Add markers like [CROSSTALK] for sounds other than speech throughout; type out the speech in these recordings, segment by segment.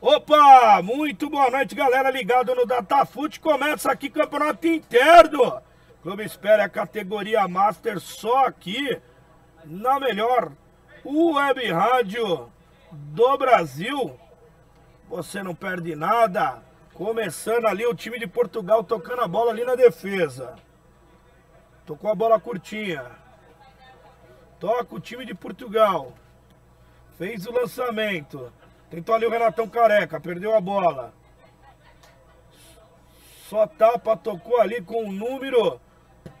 Opa, muito boa noite, galera ligado no Datafute. Começa aqui campeonato interno. Clube espera a categoria Master só aqui na melhor web rádio do Brasil. Você não perde nada. Começando ali o time de Portugal tocando a bola ali na defesa. Tocou a bola curtinha. Toca o time de Portugal. Fez o lançamento. Tentou ali o Renatão Careca, perdeu a bola. Só tapa, tocou ali com o número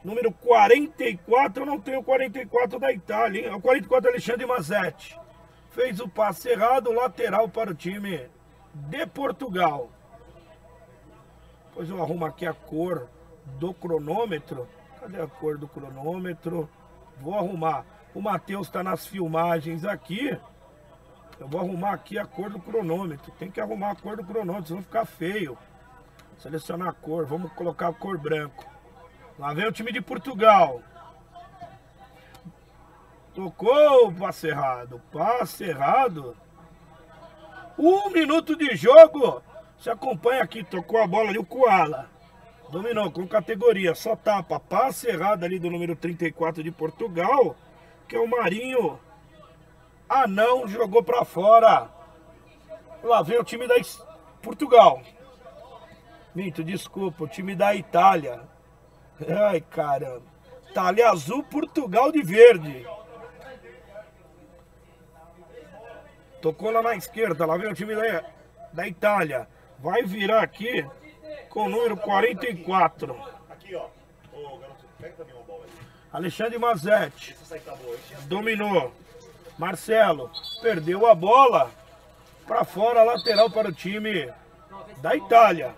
número 44. Eu não tenho o 44 da Itália, hein? O 44 Alexandre Mazetti. Fez o passe errado, lateral para o time de Portugal. Depois eu arrumo aqui a cor do cronômetro. Cadê a cor do cronômetro? Vou arrumar. O Matheus está nas filmagens aqui. Eu vou arrumar aqui a cor do cronômetro. Tem que arrumar a cor do cronômetro, senão ficar feio. Selecionar a cor, vamos colocar a cor branco. Lá vem o time de Portugal. Tocou o passe errado. Passe errado. Um minuto de jogo. Você acompanha aqui, tocou a bola ali o Koala. Dominou com categoria, só tapa. Passe errado ali do número 34 de Portugal, que é o Marinho ah, não, jogou para fora. Lá vem o time da Portugal. Minto, desculpa, o time da Itália. Ai, caramba. Itália azul, Portugal de verde. Tocou lá na esquerda, lá vem o time da, da Itália. Vai virar aqui com o número 44. Aqui, ó. Alexandre Mazetti. Tá Dominou. Marcelo perdeu a bola para fora, lateral para o time da Itália.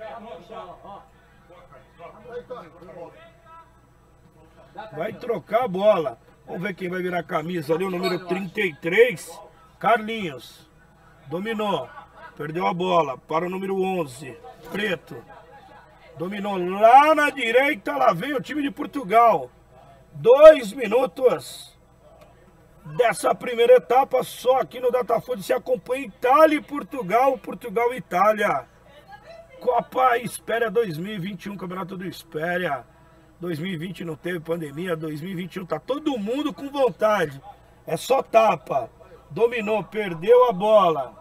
Vai trocar a bola. Vamos ver quem vai virar a camisa ali, o número 33, Carlinhos. Dominou, perdeu a bola para o número 11, Preto. Dominou lá na direita, lá vem o time de Portugal. Dois minutos dessa primeira etapa só aqui no Datafood se acompanha Itália e Portugal, Portugal e Itália. Copa Espéria 2021, Campeonato do Espéria. 2020 não teve pandemia, 2021 tá todo mundo com vontade. É só tapa. Dominou, perdeu a bola.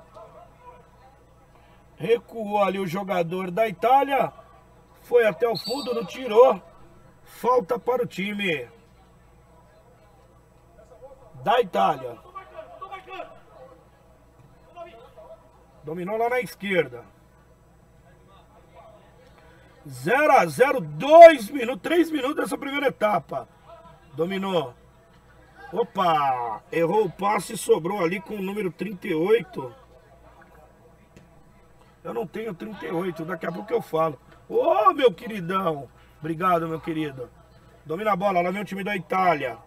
Recuou ali o jogador da Itália. Foi até o fundo, não tirou. Falta para o time da Itália. Dominou lá na esquerda. 0 a 0, 2 minutos, 3 minutos dessa primeira etapa. Dominou. Opa, errou o passe e sobrou ali com o número 38. Eu não tenho 38, daqui a pouco eu falo. Ô, oh, meu queridão. Obrigado, meu querido. Domina a bola, lá vem o time da Itália.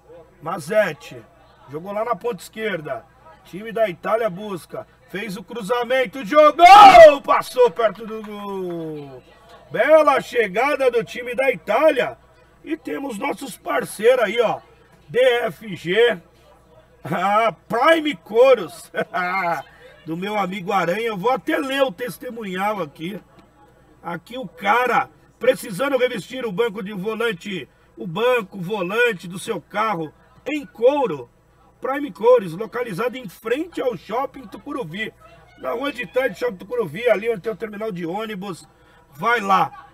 Mazetti. Jogou lá na ponta esquerda. Time da Itália busca. Fez o cruzamento, jogou! Passou perto do gol. Bela chegada do time da Itália. E temos nossos parceiros aí, ó. DFG. [LAUGHS] Ah, Prime Coros. [LAUGHS] do meu amigo Aranha. Eu vou até ler o testemunhal aqui. Aqui o cara precisando revestir o banco de volante, o banco volante do seu carro em couro Prime Cores, localizado em frente ao Shopping Tucuruvi. Na rua de do Shopping Tucuruvi, ali onde tem o terminal de ônibus. Vai lá.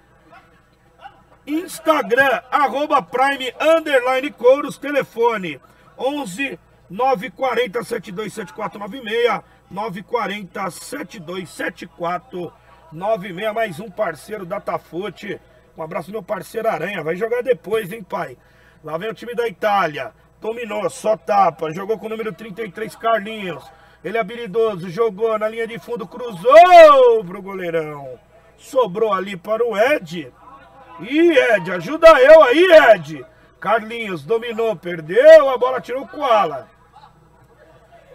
Instagram, arroba Prime Underline Couros, telefone 11 940 727496 940 727496 mais um parceiro Datafute. Um abraço meu parceiro Aranha, vai jogar depois, hein, pai? Lá vem o time da Itália. Dominou, só tapa. Jogou com o número 33, Carlinhos. Ele é habilidoso, jogou na linha de fundo, cruzou pro goleirão. Sobrou ali para o Ed. E Ed, ajuda eu aí, Ed. Carlinhos dominou, perdeu, a bola tirou o Koala.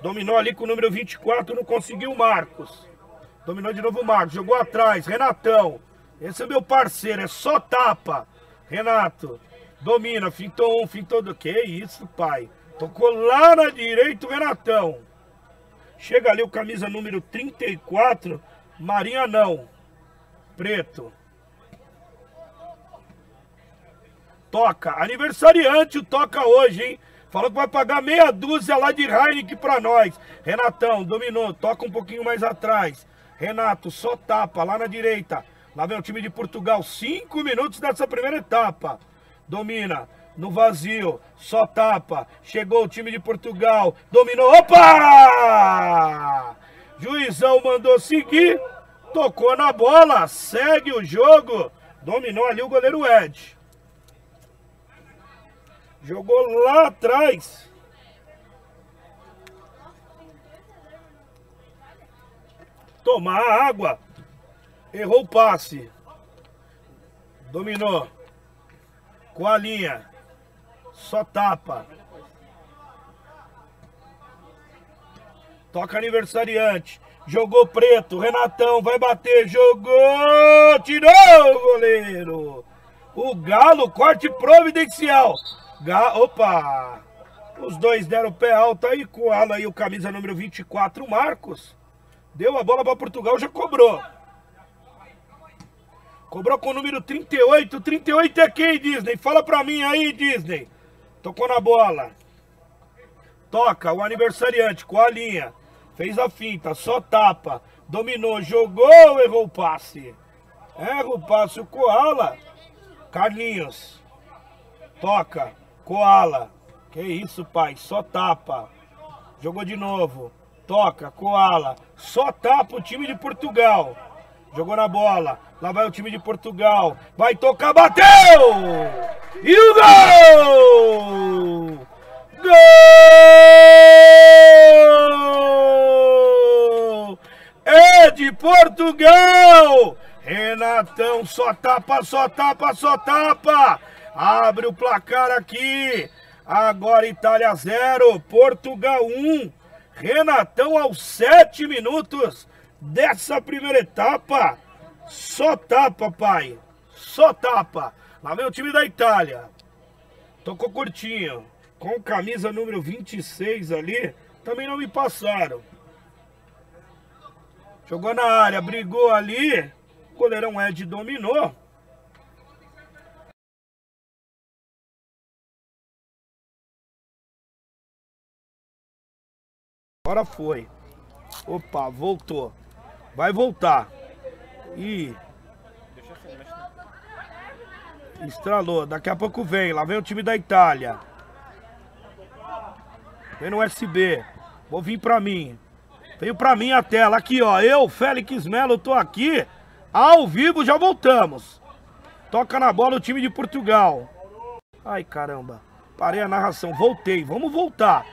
Dominou ali com o número 24, não conseguiu Marcos. Dominou de novo o Marcos, jogou atrás, Renatão. Esse é meu parceiro, é só tapa. Renato, Domina, fintou um, fintou do. Que isso, pai? Tocou lá na direita o Renatão. Chega ali o camisa número 34, Marinha não. Preto. Toca. Aniversariante o Toca hoje, hein? Falou que vai pagar meia dúzia lá de Heineken pra nós. Renatão, dominou. Toca um pouquinho mais atrás. Renato, só tapa lá na direita. Lá vem o time de Portugal. Cinco minutos dessa primeira etapa. Domina. No vazio. Só tapa. Chegou o time de Portugal. Dominou. Opa! Juizão mandou seguir. Tocou na bola. Segue o jogo. Dominou ali o goleiro Ed. Jogou lá atrás. Tomar água. Errou o passe. Dominou. Com a linha. Só tapa. Toca aniversariante. Jogou preto. Renatão vai bater. Jogou. Tirou o goleiro. O Galo, corte providencial. Ga Opa! Os dois deram o pé alto aí com ela aí, o camisa número 24, o Marcos. Deu a bola para Portugal, já cobrou. Cobrou com o número 38. 38 é quem, Disney? Fala pra mim aí, Disney. Tocou na bola. Toca, o aniversariante com a linha. Fez a finta, só tapa. Dominou, jogou, errou o passe. Erra o passe, o Koala. Carlinhos. Toca. Koala. Que isso, pai? Só tapa. Jogou de novo. Toca, Koala. Só tapa o time de Portugal. Jogou na bola. Lá vai o time de Portugal. Vai tocar, bateu! E o gol! Gol! É de Portugal! Renatão só tapa, só tapa, só tapa. Abre o placar aqui. Agora Itália 0, Portugal 1. Renatão aos 7 minutos dessa primeira etapa. Só tapa, pai. Só tapa. Lá vem o time da Itália. Tocou curtinho. Com camisa número 26 ali. Também não me passaram. Jogou na área, brigou ali. O goleirão Ed dominou. Agora foi. Opa, voltou. Vai voltar. E estralou. Daqui a pouco vem. Lá vem o time da Itália. Vem no USB. Vou vir pra mim. Veio pra mim a tela. Aqui, ó. Eu, Félix Melo, tô aqui. Ao vivo, já voltamos. Toca na bola o time de Portugal. Ai, caramba. Parei a narração. Voltei. Vamos voltar.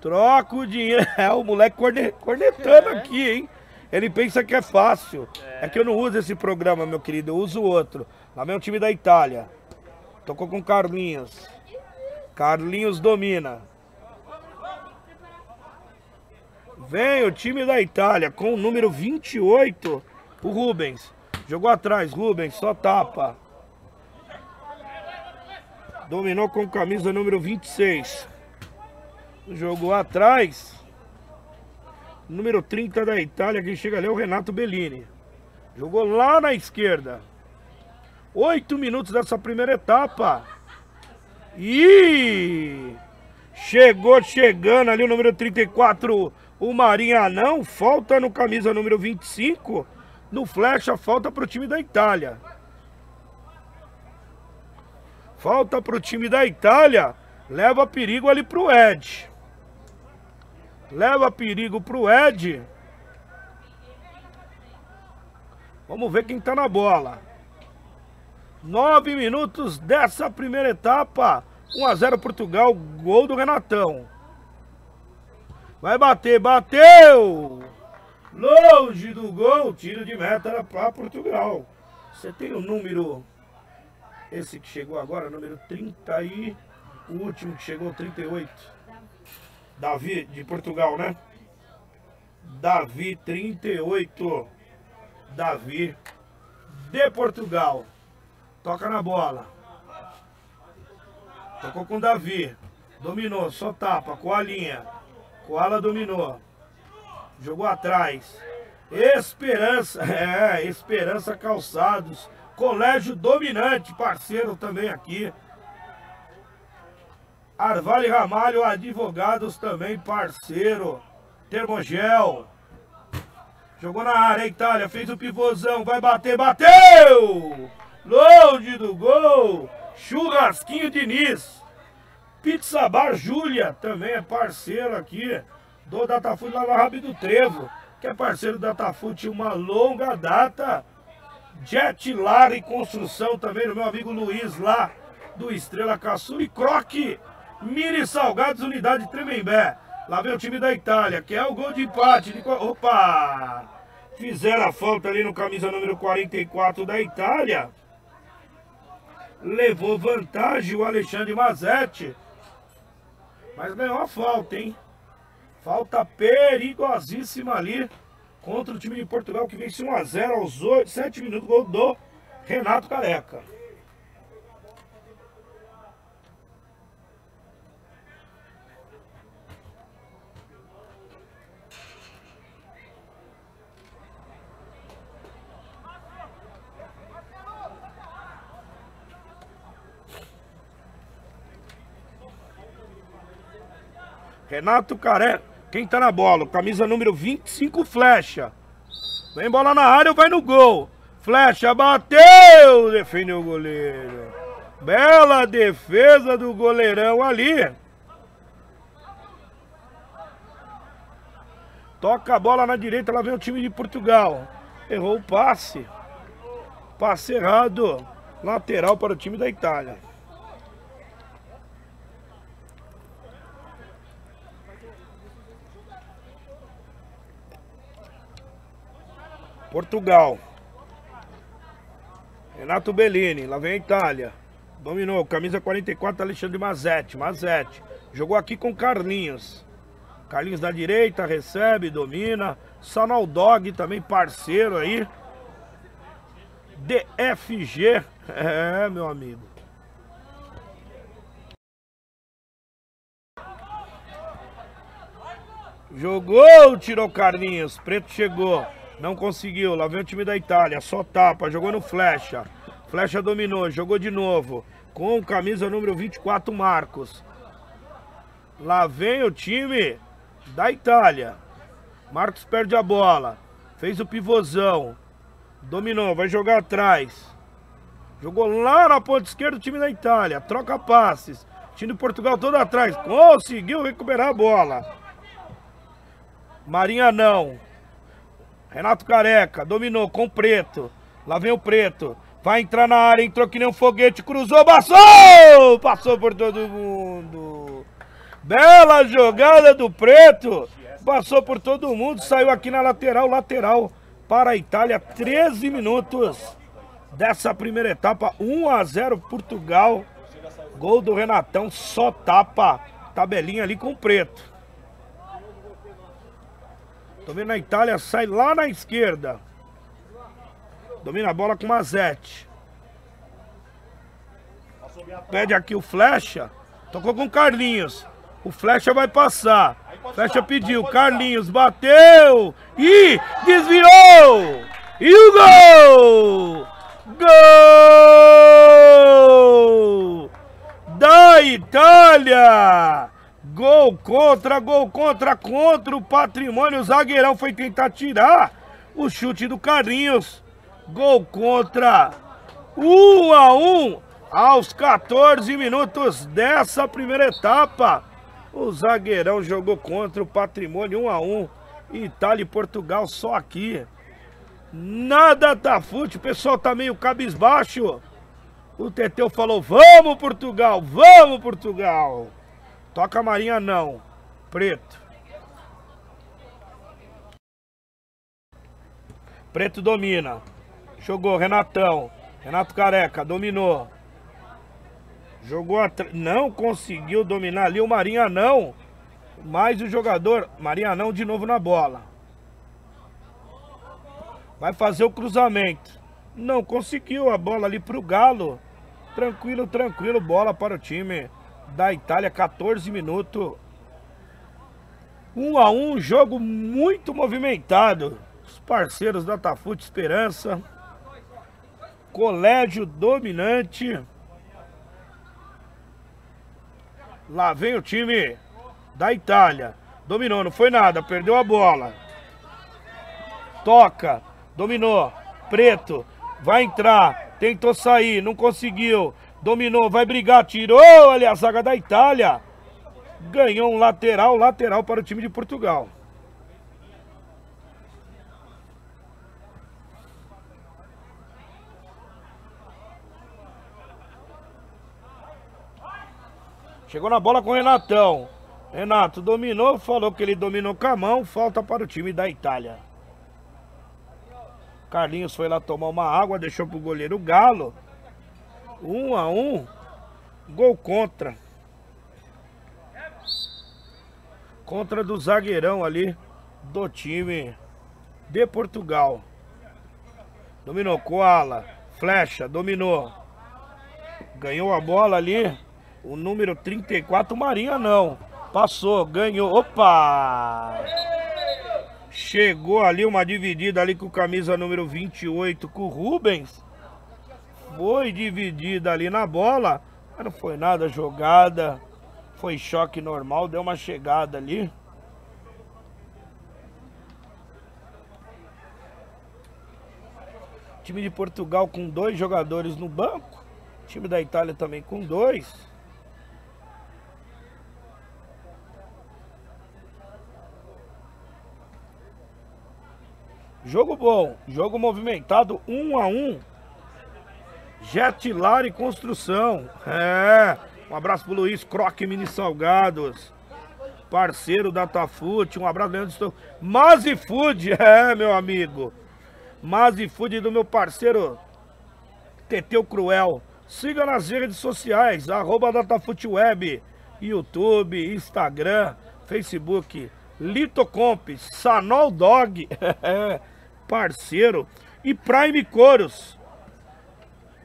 Troca o dinheiro. [LAUGHS] É, o moleque cornetando é. aqui, hein? Ele pensa que é fácil. É. é. que eu não uso esse programa, meu querido. Eu uso outro. Lá vem o time da Itália. Tocou com Carlinhos. Carlinhos domina. Vem o time da Itália com o número 28, o Rubens. Jogou atrás, Rubens, só tapa. Dominou com camisa número 26. Jogou atrás. Número 30 da Itália, quem chega ali é o Renato Bellini. Jogou lá na esquerda. Oito minutos dessa primeira etapa. E chegou chegando ali o número 34, o Marinha não, falta no camisa número 25, no flecha, falta para o time da Itália. Falta para o time da Itália, leva perigo ali para o Ed. Leva perigo para o Ed. Vamos ver quem está na bola. Nove minutos dessa primeira etapa. 1 a 0 Portugal, gol do Renatão. Vai bater, bateu! Longe do gol, tiro de meta para Portugal. Você tem o número, esse que chegou agora, número 30 e o último que chegou, 38. Davi, de Portugal, né? Davi, 38. Davi, de Portugal. Toca na bola. Tocou com Davi. Dominou, só tapa, com a linha. Koala dominou. Jogou atrás. Esperança, [LAUGHS] é, Esperança Calçados. Colégio Dominante, parceiro também aqui. Arvale Ramalho Advogados também, parceiro. Termogel. Jogou na área, Itália, fez o pivôzão, vai bater, bateu! Load do gol! Churrasquinho Diniz. Pizza Bar Júlia, também é parceiro aqui do Datafoot lá na Rabi do Trevo, que é parceiro do Datafoot uma longa data. Jet Lar e Construção também, do meu amigo Luiz lá, do Estrela Caçula e Croque. Mini Salgados, unidade Tremembé. Lá vem o time da Itália, que é o gol de empate. De... Opa! Fizeram a falta ali no camisa número 44 da Itália. Levou vantagem o Alexandre Mazetti. Mas ganhou a falta, hein? Falta perigosíssima ali contra o time de Portugal que vence 1x0 aos 8, 7 minutos. Gol do Renato Careca. Renato Careca. Quem tá na bola? Camisa número 25, flecha. Vem bola na área, vai no gol. Flecha bateu, defendeu o goleiro. Bela defesa do goleirão ali. Toca a bola na direita, lá vem o time de Portugal. Errou o passe. Passe errado. Lateral para o time da Itália. Portugal. Renato Bellini, lá vem a Itália. Dominou, camisa 44, Alexandre Mazetti. Mazetti. Jogou aqui com Carlinhos. Carlinhos da direita, recebe, domina. Sanal Dog também parceiro aí. DFG. [LAUGHS] É, meu amigo. Jogou, tirou Carlinhos. Preto chegou. Não conseguiu. Lá vem o time da Itália. Só tapa. Jogou no flecha. Flecha dominou. Jogou de novo. Com camisa número 24, Marcos. Lá vem o time da Itália. Marcos perde a bola. Fez o pivôzão. Dominou. Vai jogar atrás. Jogou lá na ponta esquerda o time da Itália. Troca passes. Time de Portugal todo atrás. Conseguiu recuperar a bola. Marinha não. Renato Careca, dominou com o Preto. Lá vem o Preto. Vai entrar na área, entrou que nem um foguete, cruzou, passou! Passou por todo mundo. Bela jogada do Preto. Passou por todo mundo, saiu aqui na lateral, lateral para a Itália. 13 minutos dessa primeira etapa. 1 a 0 Portugal. Gol do Renatão, só tapa. Tabelinha ali com o Preto. Domina a Itália, sai lá na esquerda. Domina a bola com Mazetti. Pede aqui o Flecha. Tocou com Carlinhos. O Flecha vai passar. Flecha pediu. Carlinhos bateu. E desviou. E o gol! Gol! Da Itália! Gol contra, gol contra, contra o patrimônio. O zagueirão foi tentar tirar o chute do Carlinhos. Gol contra. 1 um a 1 um, aos 14 minutos dessa primeira etapa. O zagueirão jogou contra o patrimônio 1 um a 1 Itália e Portugal só aqui. Nada tá fute, o pessoal tá meio cabisbaixo. O Teteu falou: "Vamos Portugal, vamos Portugal". Toca Marinha não. Preto. Preto domina. Jogou, Renatão. Renato Careca, dominou. Jogou. Não conseguiu dominar ali o Marinha não. Mais o jogador. Marinha não de novo na bola. Vai fazer o cruzamento. Não conseguiu a bola ali pro Galo. Tranquilo, tranquilo. Bola para o time da Itália, 14 minutos. Um a um, jogo muito movimentado. Os parceiros da Tafute Esperança. Colégio dominante. Lá vem o time da Itália. Dominou, não foi nada, perdeu a bola. Toca, dominou. Preto, vai entrar, tentou sair, não conseguiu. Dominou, vai brigar, tirou ali a zaga da Itália. Ganhou um lateral, lateral para o time de Portugal. Chegou na bola com o Renatão. Renato dominou, falou que ele dominou com a mão. Falta para o time da Itália. Carlinhos foi lá tomar uma água, deixou pro goleiro Galo. Um a um. Gol contra. Contra do zagueirão ali do time de Portugal. Dominou Koala. Flecha, dominou. Ganhou a bola ali. O número 34, Marinha não. Passou, ganhou. Opa! Chegou ali uma dividida ali com camisa número 28 com o Rubens. Foi dividida ali na bola. Mas não foi nada jogada. Foi choque normal, deu uma chegada ali. Time de Portugal com dois jogadores no banco. Time da Itália também com dois. Jogo bom, jogo movimentado, um a um. Jetilar e construção. É. Um abraço pro Luiz Croque Mini Salgados. Parceiro da Tafute. Um abraço, Leandro Mazi Food, [LAUGHS] é, meu amigo. Mazi Food do meu parceiro Teteu Cruel. Siga nas redes sociais, arroba Datafute Web, YouTube, Instagram, Facebook. Litocomp, Sanol Dog, [LAUGHS] parceiro, e Prime Coros.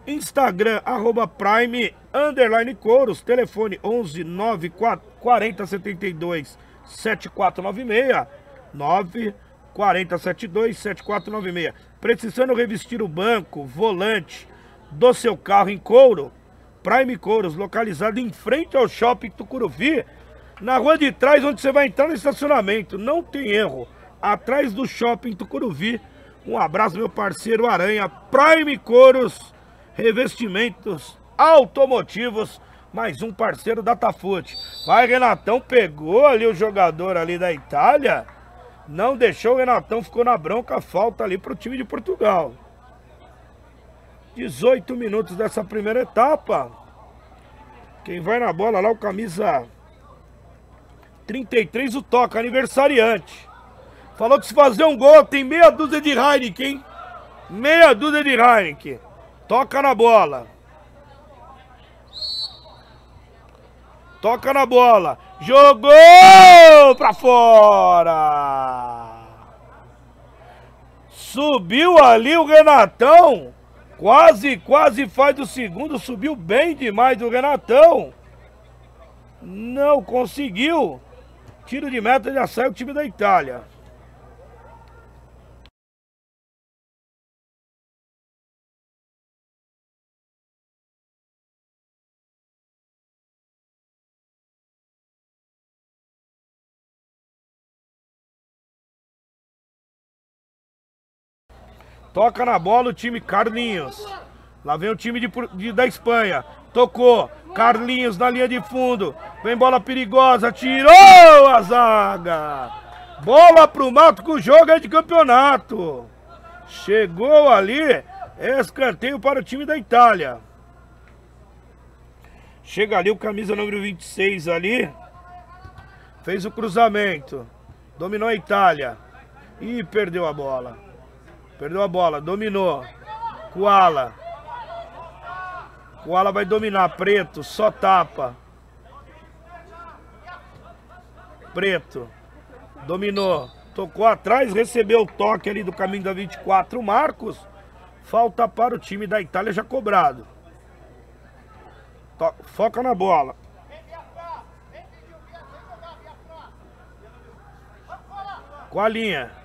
Instagram, arroba Prime, underline Coros, telefone 11 9 40 72 7496, 9 40 72 7496. Precisando revestir o banco, volante do seu carro em couro, Prime Couros, localizado em frente ao Shopping Tucuruvi, na rua de trás, onde você vai entrar no estacionamento. Não tem erro. Atrás do shopping Tucuruvi. Um abraço, meu parceiro Aranha. Prime Coros, revestimentos automotivos. Mais um parceiro da Tafute. Vai, Renatão pegou ali o jogador ali da Itália. Não deixou o Renatão, ficou na bronca. Falta ali pro time de Portugal. 18 minutos dessa primeira etapa. Quem vai na bola lá, o camisa 33 o toca, aniversariante. Falou que se fazer um gol tem meia dúzia de Heineken, hein? Meia dúzia de Heineken. Toca na bola. Toca na bola. Jogou pra fora. Subiu ali o Renatão. Quase, quase faz o segundo. Subiu bem demais o Renatão. Não conseguiu. Tiro de meta já sai o time da Itália. Toca na bola o time Carlinhos. Lá vem o time de, de, da Espanha. Tocou. Carlinhos na linha de fundo. Vem bola perigosa. Tirou a zaga. Bola pro mato com o jogo é de campeonato. Chegou ali. Escanteio para o time da Itália. Chega ali o camisa número 26 ali. Fez o cruzamento. Dominou a Itália. E perdeu a bola. Perdeu a bola. Dominou. Koala. O Ala vai dominar. Preto, só tapa. Preto. Dominou. Tocou atrás, recebeu o toque ali do caminho da 24. Marcos. Falta para o time da Itália já cobrado. Foca na bola. Com a linha.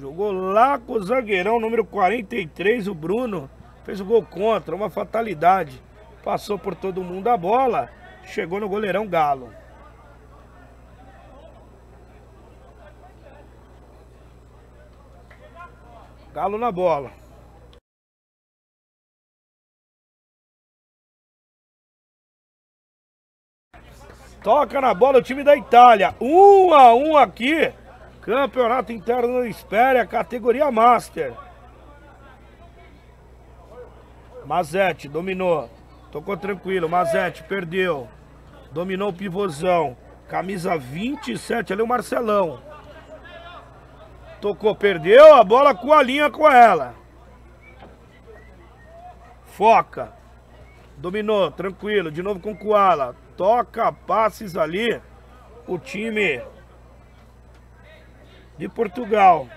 Jogou lá com o zagueirão, número 43, o Bruno. Fez o gol contra, uma fatalidade. Passou por todo mundo a bola. Chegou no goleirão Galo. Galo na bola. Toca na bola o time da Itália. Um a um aqui. Campeonato Interno Espere, categoria Master. Mazete dominou. Tocou tranquilo. Mazete perdeu. Dominou o pivôzão. Camisa 27, ali o Marcelão. Tocou, perdeu a bola com a linha com ela. Foca. Dominou, tranquilo. De novo com o Koala. Toca passes ali. O time de Portugal.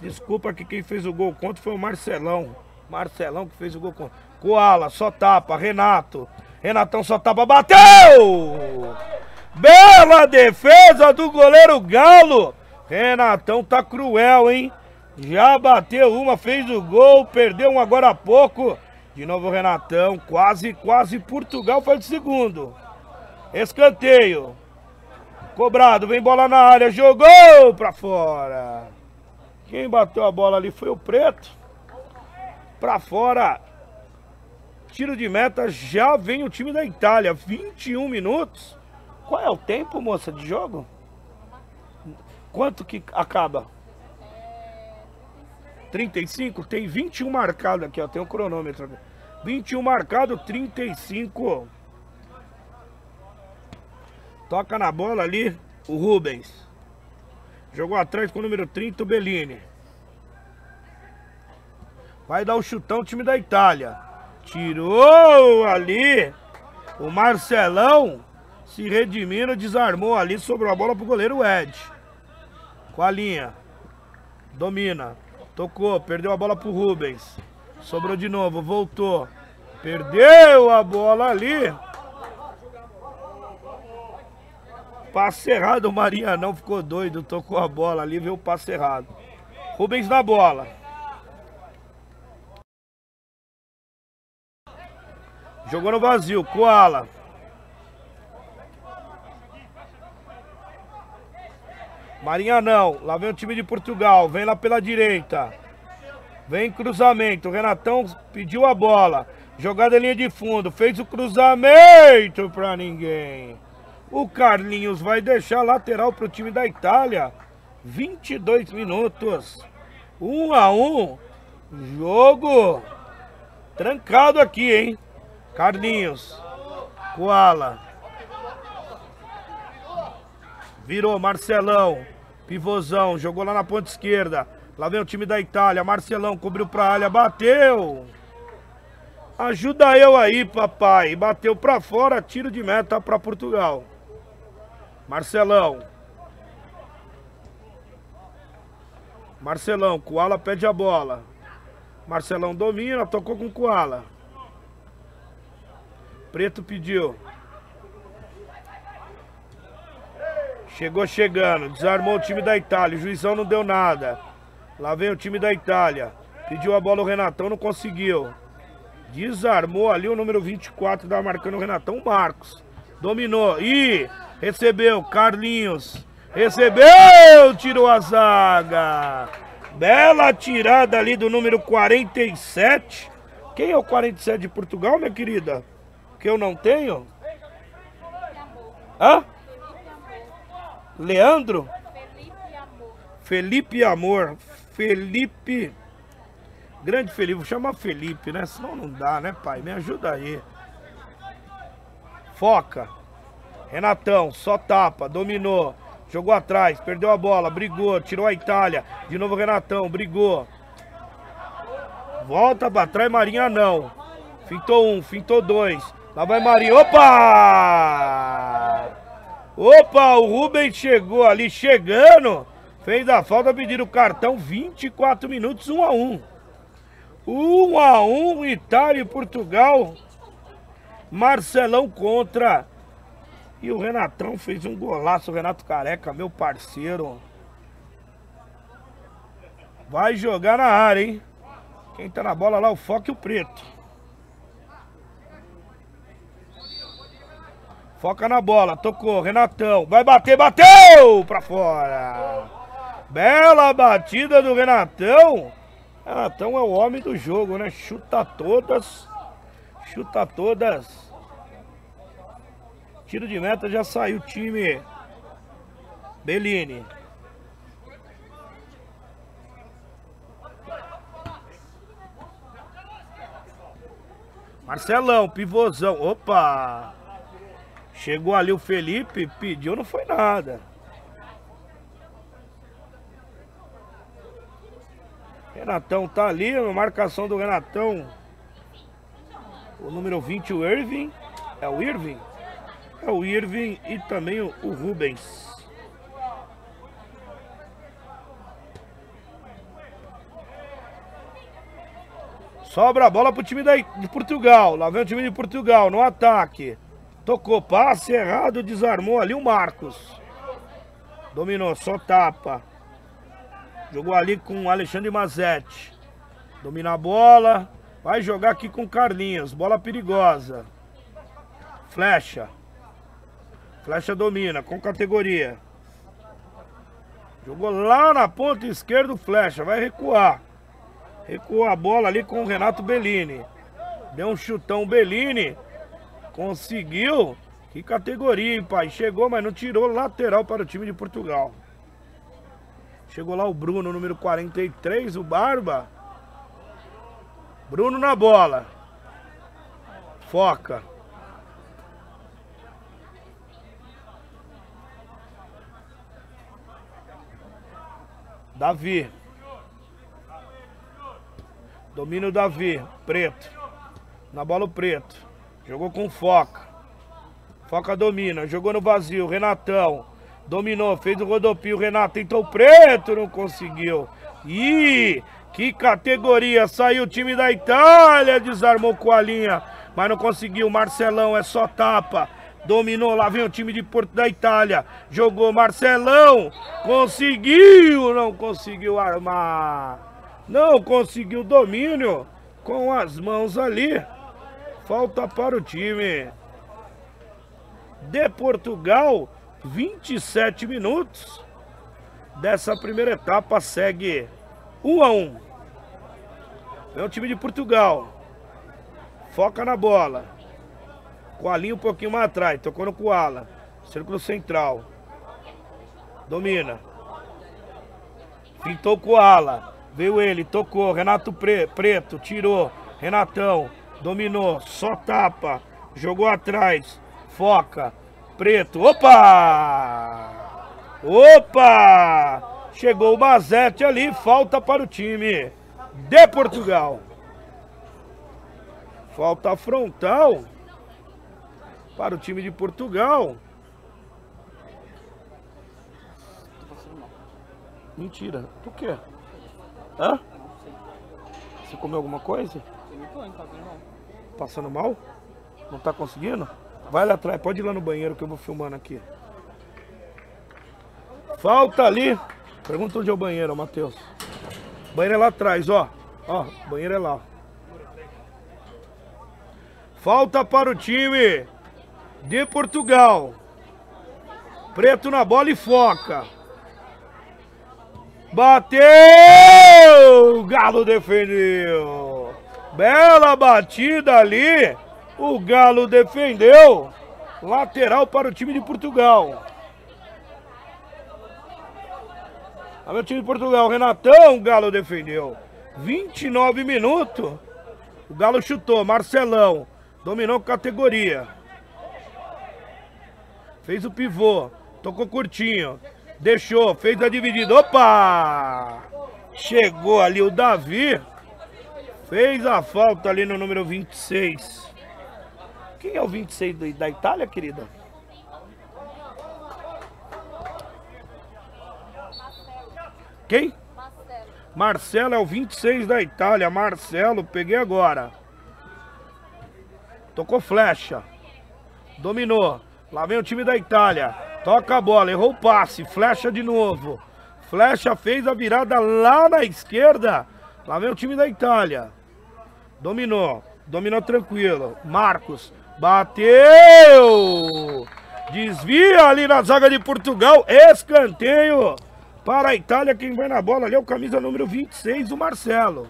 Desculpa que quem fez o gol contra foi o Marcelão. Marcelão que fez o gol contra. Koala, só tapa. Renato. Renatão só tapa. Bateu! Bela defesa do goleiro Galo. Renatão tá cruel, hein? Já bateu uma, fez o gol, perdeu um agora há pouco. De novo Renatão, quase, quase Portugal faz o segundo. Escanteio. Cobrado, vem bola na área, jogou pra fora. Quem bateu a bola ali foi o Preto. Pra fora. Tiro de meta, já vem o time da Itália. 21 minutos. Qual é o tempo, moça, de jogo? Quanto que acaba? 35? Tem 21 marcado aqui, ó. Tem o um cronômetro. 21 marcado, 35. Toca na bola ali o Rubens. Jogou atrás com o número 30, o Bellini. Vai dar o um chutão o time da Itália. Tirou ali o Marcelão se redimindo, desarmou ali, sobrou a bola pro goleiro Ed. Com a linha. Domina. Tocou, perdeu a bola pro Rubens. Sobrou de novo, voltou. Perdeu a bola ali. Passe errado, o Marianão ficou doido, tocou a bola ali, viu o passe errado. Rubens na bola. Jogou no vazio, Koala. Marinha não. Lá vem o time de Portugal. Vem lá pela direita. Vem cruzamento. O Renatão pediu a bola. Jogada em linha de fundo. Fez o cruzamento pra ninguém. O Carlinhos vai deixar lateral pro time da Itália. 22 minutos. 1 um a 1. Um. Jogo trancado aqui, hein? Carlinhos. Koala. Virou, Marcelão. Pivôzão, jogou lá na ponta esquerda. Lá vem o time da Itália. Marcelão cobriu pra área, bateu. Ajuda eu aí, papai. Bateu pra fora, tiro de meta pra Portugal. Marcelão. Marcelão, Koala pede a bola. Marcelão domina, tocou com Koala. Preto pediu. Chegou chegando, desarmou o time da Itália. O juizão não deu nada. Lá vem o time da Itália. Pediu a bola o Renatão, não conseguiu. Desarmou ali o número 24, da marcando o Renatão, Marcos. Dominou. E recebeu, Carlinhos. Recebeu, tirou a zaga. Bela tirada ali do número 47. Quem é o 47 de Portugal, minha querida? Que eu não tenho? Hã? Leandro? Felipe Amor. Felipe. Grande Felipe, vou chamar Felipe, né? Senão não dá, né, pai? Me ajuda aí. Foca. Renatão, só tapa, dominou. Jogou atrás, perdeu a bola, brigou, tirou a Itália. De novo Renatão, brigou. Volta pra trás, Marinha não. Fintou um, fintou dois. Lá vai Marinha. Opa! Opa, o Rubens chegou ali, chegando. Fez a falta, pediram o cartão, 24 minutos, 1 a 1 1 a 1 Itália e Portugal. Marcelão contra. E o Renatão fez um golaço, o Renato Careca, meu parceiro. Vai jogar na área, hein? Quem tá na bola lá, o Foque e o Preto. Foca na bola, tocou, Renatão. Vai bater, bateu! Pra fora. Bela batida do Renatão. Renatão é o homem do jogo, né? Chuta todas. Chuta todas. Tiro de meta já saiu o time. Bellini. Marcelão, pivôzão. Opa! Chegou ali o Felipe, pediu, não foi nada. Renatão tá ali, marcação do Renatão. O número 20, o Irving. É o Irving? É o Irving e também o, o Rubens. Sobra a bola pro time da, de Portugal. Lá vem o time de Portugal no ataque. Tocou passe errado, desarmou ali o Marcos. Dominou, só tapa. Jogou ali com o Alexandre Mazetti. Domina a bola. Vai jogar aqui com Carlinhos. Bola perigosa. Flecha. Flecha domina, com categoria. Jogou lá na ponta esquerda o Flecha. Vai recuar. Recuou a bola ali com o Renato Bellini. Deu um chutão Bellini. Conseguiu. Que categoria, hein, pai? Chegou, mas não tirou lateral para o time de Portugal. Chegou lá o Bruno, número 43, o Barba. Bruno na bola. Foca. Davi. Domina o Davi. Preto. Na bola o preto. Jogou com foca. Foca domina. Jogou no vazio. Renatão. Dominou. Fez o rodopio. Renato tentou preto. Não conseguiu. Ih! Que categoria. Saiu o time da Itália. Desarmou com a linha. Mas não conseguiu. Marcelão é só tapa. Dominou, lá vem o time de Porto da Itália. Jogou Marcelão. Conseguiu, não conseguiu armar. Não conseguiu domínio com as mãos ali. Falta para o time de Portugal. 27 minutos dessa primeira etapa. Segue 1 a 1. É o time de Portugal. Foca na bola. Coalinho um pouquinho mais atrás. Tocou no Koala. Círculo central. Domina. Pintou o Koala. Veio ele, tocou. Renato Preto, tirou. Renatão. Dominou, só tapa. Jogou atrás. Foca. Preto. Opa! Opa! Chegou o Mazete ali. Falta para o time de Portugal. Falta frontal para o time de Portugal. Mentira. Por quê? Hã? Você comeu alguma coisa? Passando mal? Não tá conseguindo? Vai lá atrás, pode ir lá no banheiro que eu vou filmando aqui. Falta ali. Pergunta onde é o banheiro, Matheus. Banheiro é lá atrás, ó. Ó, banheiro é lá. Falta para o time de Portugal. Preto na bola e foca. Bateu! Galo defendeu. Bela batida ali. O Galo defendeu. Lateral para o time de Portugal. Olha o time de Portugal. Renatão, o Galo defendeu. 29 minutos. O Galo chutou. Marcelão. Dominou categoria. Fez o pivô. Tocou curtinho. Deixou. Fez a dividida. Opa! Chegou ali o Davi. Fez a falta ali no número 26. Quem é o 26 da Itália, querida? Quem? Marcelo. Marcelo é o 26 da Itália. Marcelo, peguei agora. Tocou flecha. Dominou. Lá vem o time da Itália. Toca a bola, errou o passe. Flecha de novo. Flecha fez a virada lá na esquerda. Lá vem o time da Itália. Dominou. Dominou tranquilo. Marcos. Bateu! Desvia ali na zaga de Portugal. Escanteio para a Itália. Quem vai na bola ali é o camisa número 26, o Marcelo.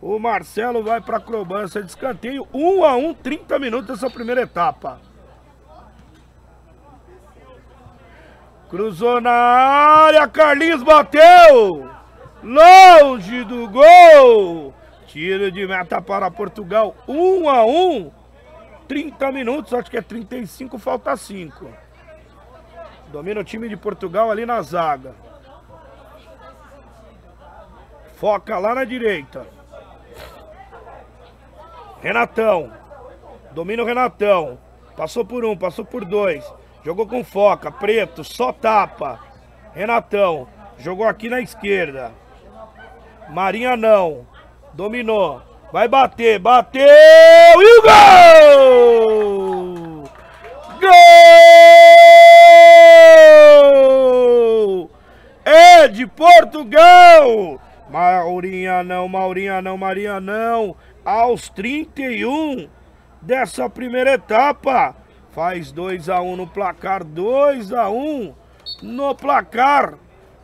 O Marcelo vai para a cobrança de escanteio. 1 a 1, 30 minutos essa primeira etapa. Cruzou na área, Carlinhos bateu! Longe do gol! Tiro de meta para Portugal, 1 a 1. 30 minutos, acho que é 35, falta 5. Domina o time de Portugal ali na zaga. Foca lá na direita. Renatão. Domina o Renatão. Passou por um, passou por dois. Jogou com foca. Preto, só tapa. Renatão. Jogou aqui na esquerda. Marinha não. Dominou. Vai bater. Bateu! E o gol! Gol! É de Portugal! Maurinha não, Maurinha não, Marinha não aos 31 dessa primeira etapa. Faz 2 a 1 no placar, 2 a 1 no placar.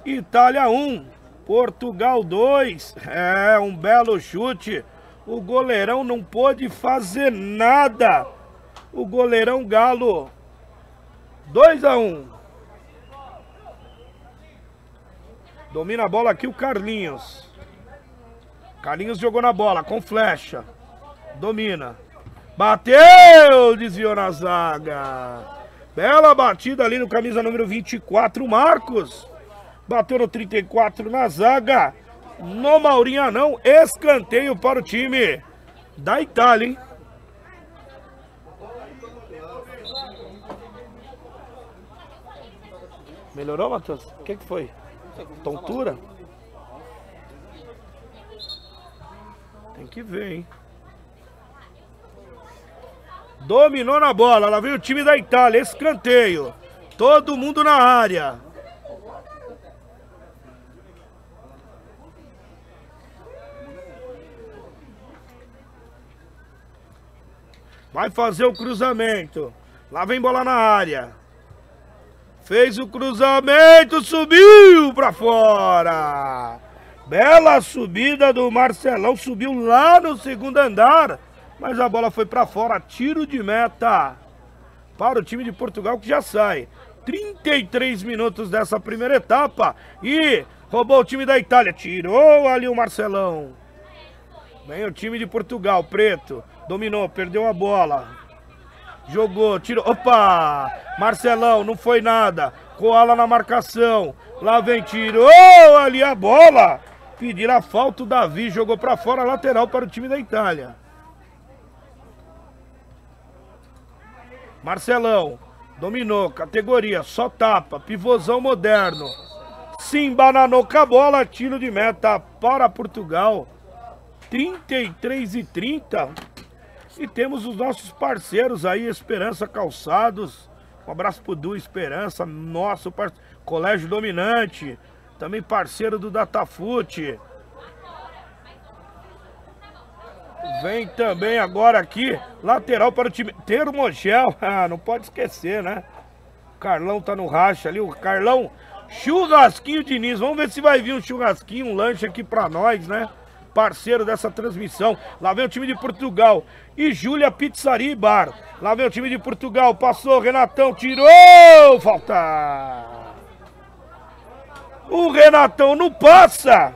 Itália 1, Portugal 2. É um belo chute. O goleirão não pôde fazer nada. O goleirão Galo 2 a 1. Domina a bola aqui o Carlinhos. Carlinhos jogou na bola, com flecha. Domina. Bateu! Desviou na zaga. Bela batida ali no camisa número 24, Marcos. Bateu no 34 na zaga. No Maurinha não. Escanteio para o time da Itália, hein? Melhorou, Matheus? O que, que foi? Tontura? Tem que ver, hein? Dominou na bola. Lá vem o time da Itália. Escanteio. Todo mundo na área. Vai fazer o cruzamento. Lá vem bola na área. Fez o cruzamento, subiu para fora. Bela subida do Marcelão, subiu lá no segundo andar, mas a bola foi para fora, tiro de meta para o time de Portugal que já sai. 33 minutos dessa primeira etapa e roubou o time da Itália, tirou ali o Marcelão. Vem o time de Portugal, preto, dominou, perdeu a bola. Jogou, tirou, opa! Marcelão, não foi nada. Coala na marcação. Lá vem, tirou ali a bola. Pediram a falta, o Davi jogou para fora, lateral para o time da Itália. Marcelão, dominou, categoria, só tapa, pivôzão moderno. Se embananou com a bola, tiro de meta para Portugal. 33 e 30. E temos os nossos parceiros aí, Esperança Calçados. Um abraço pro Du Esperança, nosso parceiro, Colégio Dominante. Também parceiro do Datafute. Vem também agora aqui, lateral para o time. Termogel, [LAUGHS] ah, não pode esquecer, né? O Carlão tá no racha ali, o Carlão, churrasquinho Diniz. Vamos ver se vai vir um churrasquinho, um lanche aqui para nós, né? Parceiro dessa transmissão. Lá vem o time de Portugal. E Júlia Pizzaria e Bar. Lá vem o time de Portugal. Passou, Renatão tirou. Falta. O Renatão não passa.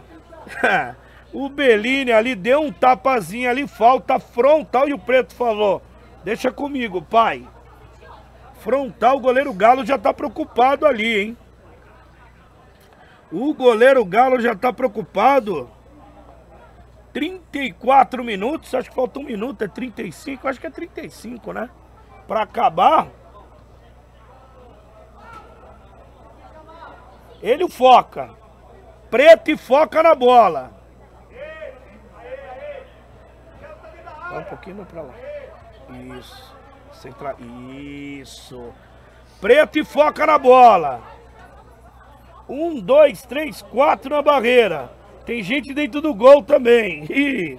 [LAUGHS] o Bellini ali deu um tapazinho ali, falta frontal. E o Preto falou, deixa comigo, pai. Frontal, o goleiro Galo já tá preocupado ali, hein? O goleiro Galo já tá preocupado. 34 minutos, acho que falta um minuto, é 35, acho que é 35, né? Pra acabar. Ele foca. Preto e foca na bola. Um pouquinho pra lá. Isso. Centra... Isso. Preto e foca na bola. Um, dois, três, quatro na barreira. Tem gente dentro do gol também. [LAUGHS] Ih.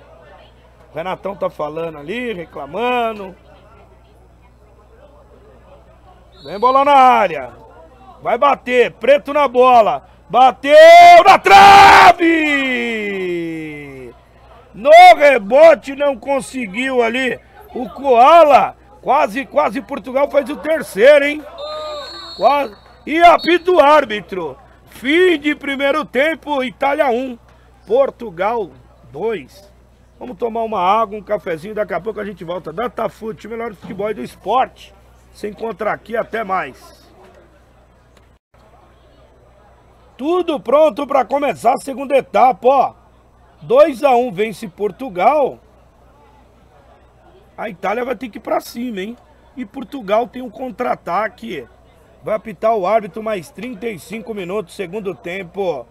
O Renatão tá falando ali, reclamando. Vem bola na área. Vai bater. Preto na bola. Bateu na trave! No rebote não conseguiu ali. O Koala. Quase, quase Portugal faz o terceiro, hein? Quase. E apita o árbitro. Fim de primeiro tempo, Itália 1, Portugal 2. Vamos tomar uma água, um cafezinho, daqui a pouco a gente volta. Datafute, melhor futebol do esporte. Se encontra aqui, até mais. Tudo pronto para começar a segunda etapa, ó. 2 a 1 vence Portugal. A Itália vai ter que ir para cima, hein? E Portugal tem um contra-ataque. Vai apitar o árbitro mais 35 minutos, segundo tempo.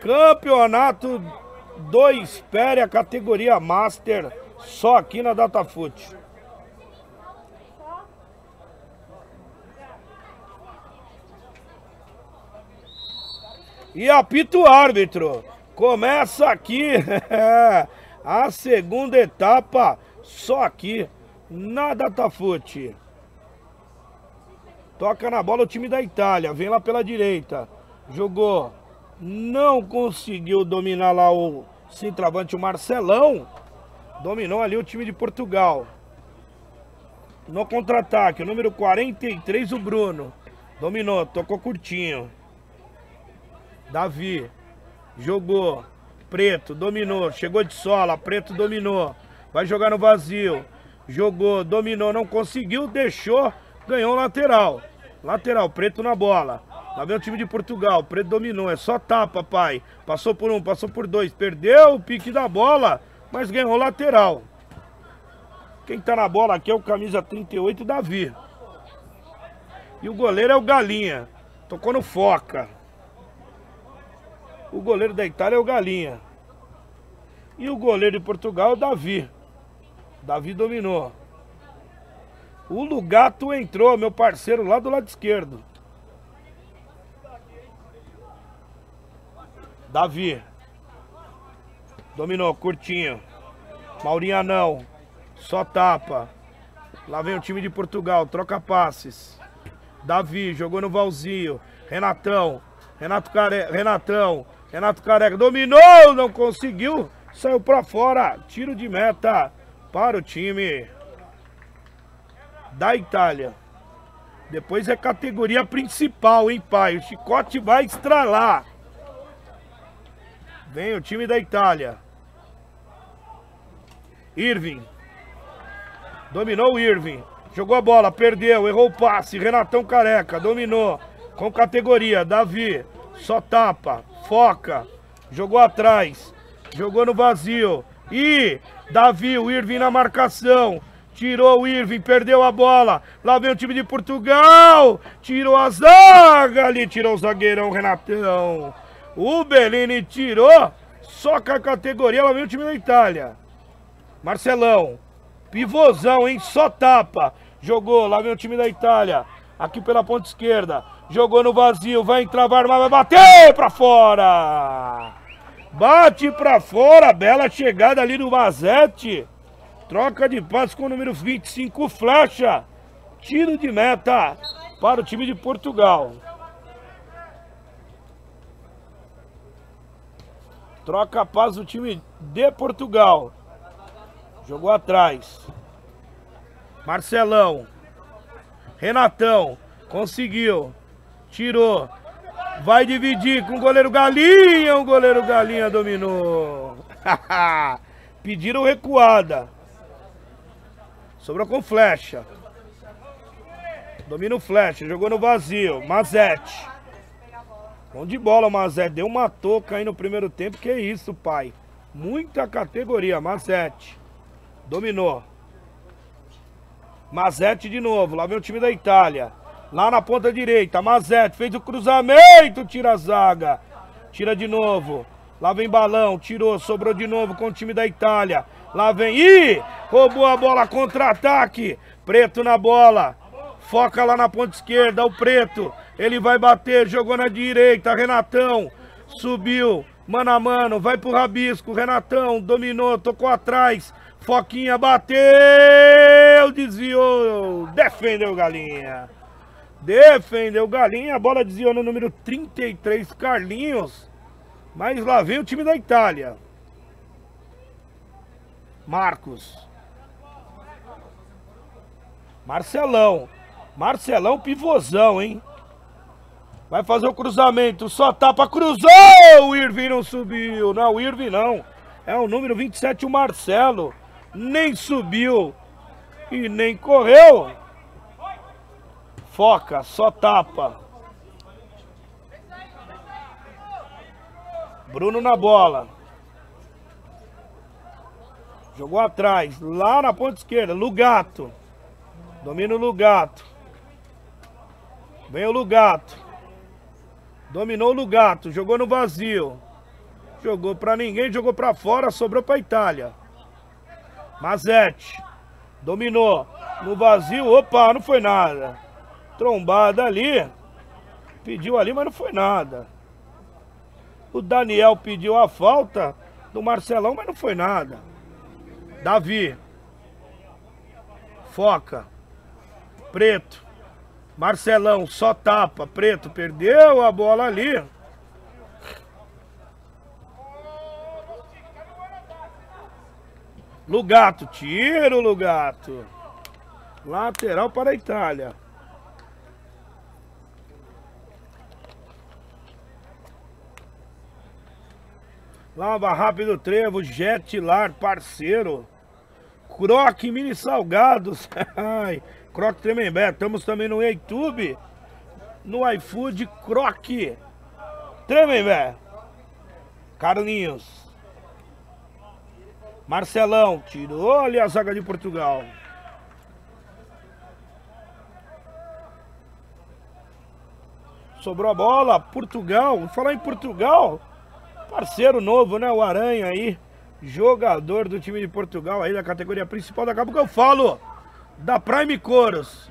Campeonato 2 Pere, a categoria Master, só aqui na Datafute. E apita o árbitro. Começa aqui [LAUGHS] a segunda etapa, só aqui na Datafute. Toca na bola o time da Itália. Vem lá pela direita. Jogou. Não conseguiu dominar lá o centroavante, o Marcelão. Dominou ali o time de Portugal. No contra-ataque, o número 43, o Bruno. Dominou, tocou curtinho. Davi. Jogou. Preto, dominou. Chegou de sola, Preto dominou. Vai jogar no vazio. Jogou, dominou, não conseguiu, deixou, ganhou lateral. Lateral, preto na bola. Lá vem o time de Portugal. Preto dominou. É só tapa, pai. Passou por um, passou por dois. Perdeu o pique da bola, mas ganhou lateral. Quem tá na bola aqui é o camisa 38, Davi. E o goleiro é o Galinha. Tocou no Foca. O goleiro da Itália é o Galinha. E o goleiro de Portugal é o Davi. Davi dominou. O Lugato entrou, meu parceiro, lá do lado esquerdo. Davi. Dominou, curtinho. Maurinha não. Só tapa. Lá vem o time de Portugal, troca passes. Davi, jogou no Valzinho. Renatão. Renato Care... Renatão. Renato Careca dominou, não conseguiu. Saiu pra fora. Tiro de meta para o time da Itália. Depois é categoria principal, hein, pai? O chicote vai estralar. Vem o time da Itália. Irving. Dominou o Irving. Jogou a bola, perdeu, errou o passe. Renatão Careca, dominou. Com categoria, Davi. Só tapa, foca. Jogou atrás. Jogou no vazio. E Davi, o Irving na marcação. Tirou o Irving, perdeu a bola. Lá vem o time de Portugal. Tirou a zaga ali, tirou o zagueirão Renatão. O Bellini tirou. Só com a categoria, lá vem o time da Itália. Marcelão. Pivôzão, hein? Só tapa. Jogou, lá vem o time da Itália. Aqui pela ponta esquerda. Jogou no vazio, vai entrar, vai armar, vai bater pra fora. Bate pra fora, bela chegada ali do Mazete. Troca de passe com o número 25, flecha. Tiro de meta para o time de Portugal. Troca paz do time de Portugal. Jogou atrás. Marcelão. Renatão. Conseguiu. Tirou. Vai dividir com o goleiro Galinha. O goleiro Galinha dominou. [LAUGHS] Pediram recuada. Sobrou com flecha. Domina o flecha, jogou no vazio. Mazete. Bom de bola, Mazete. Deu uma toca aí no primeiro tempo. Que isso, pai. Muita categoria, Mazete. Dominou. Mazete de novo. Lá vem o time da Itália. Lá na ponta direita. Mazete fez o cruzamento. Tira a zaga. Tira de novo. Lá vem balão. Tirou. Sobrou de novo com o time da Itália. Lá vem. Ih! Roubou a bola, contra-ataque. Preto na bola. Foca lá na ponta esquerda, o Preto. Ele vai bater, jogou na direita. Renatão subiu. Mano a mano, vai pro rabisco. Renatão dominou, tocou atrás. Foquinha bateu, desviou. Defendeu Galinha. Defendeu Galinha. A bola desviou no número 33, Carlinhos. Mas lá vem o time da Itália. Marcos. Marcelão. Marcelão pivôzão, hein? Vai fazer o cruzamento, só tapa, cruzou! O Irving não subiu. Não, o Irving não. É o número 27, o Marcelo. Nem subiu e nem correu. Foca, só tapa. Bruno na bola. Jogou atrás, lá na ponta esquerda, Lugato. Domina o Lugato. Vem o Lugato. Dominou o Lugato, jogou no vazio. Jogou pra ninguém, jogou pra fora, sobrou pra Itália. Mazete. Dominou. No vazio, opa, não foi nada. Trombada ali. Pediu ali, mas não foi nada. O Daniel pediu a falta do Marcelão, mas não foi nada. Davi. Foca. Preto. Marcelão, só tapa. Preto perdeu a bola ali. Lugato, tira o Lugato. Lateral para a Itália. Lava rápido trevo, Jetlar, parceiro. Croque Mini Salgados. [LAUGHS] Ai, Croque Tremembé. Estamos também no YouTube. No iFood Croque Tremembé. Carlinhos. Marcelão. Tirou ali a zaga de Portugal. Sobrou a bola. Portugal. Falar em Portugal. Parceiro novo, né? O Aranha aí. Jogador do time de Portugal aí da categoria principal. Daqui a pouco eu falo da Prime Coros.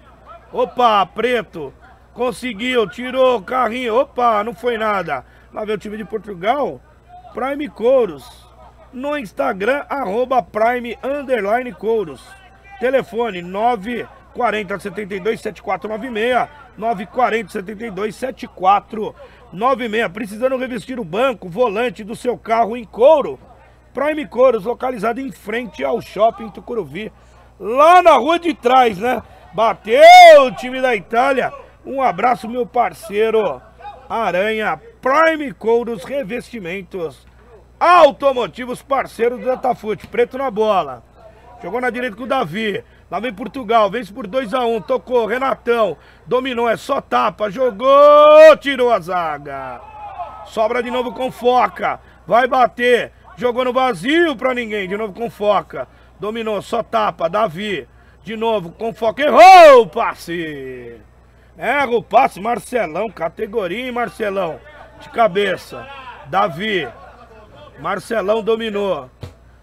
Opa, preto. Conseguiu, tirou o carrinho. Opa, não foi nada. Lá vem o time de Portugal. Prime Coros. No Instagram, arroba Prime Underline Couros. Telefone 940 72 7496. 940 72 7496. Precisando revestir o banco, volante do seu carro em couro Prime Coros, localizado em frente ao Shopping Tucuruvi, lá na rua de trás, né? Bateu o time da Itália. Um abraço, meu parceiro Aranha Prime Couros Revestimentos Automotivos, parceiro do Datafute. Preto na bola. Jogou na direita com o Davi. Lá vem Portugal, vence por 2x1. Um, tocou, Renatão. Dominou, é só tapa. Jogou, tirou a zaga. Sobra de novo com foca. Vai bater. Jogou no vazio pra ninguém. De novo com foca. Dominou, só tapa. Davi. De novo com foca. Errou o passe. Erra o passe. Marcelão. Categoria, hein, Marcelão. De cabeça. Davi. Marcelão dominou.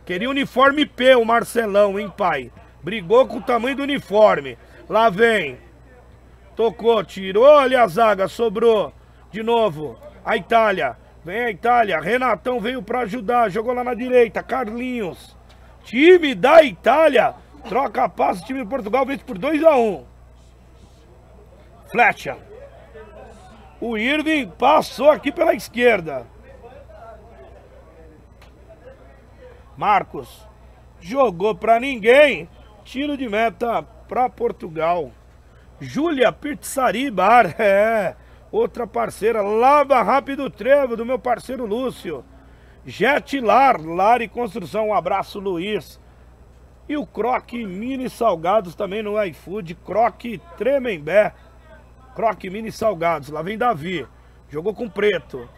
Queria uniforme P o Marcelão, hein, pai? Brigou com o tamanho do uniforme. Lá vem. Tocou, tirou ali a zaga, sobrou. De novo. A Itália. Vem a Itália, Renatão veio para ajudar, jogou lá na direita, Carlinhos. Time da Itália, troca a passe, time de Portugal vence por 2 a 1 um. Flecha. O Irving passou aqui pela esquerda. Marcos jogou para ninguém. Tiro de meta para Portugal. Júlia Pizzaria Bar, [LAUGHS] é. Outra parceira, Lava Rápido Trevo, do meu parceiro Lúcio. Jetlar, Lar e Construção, um abraço Luiz. E o Croque Mini Salgados também no iFood, Croque Tremembé. Croque Mini Salgados, lá vem Davi. Jogou com Preto.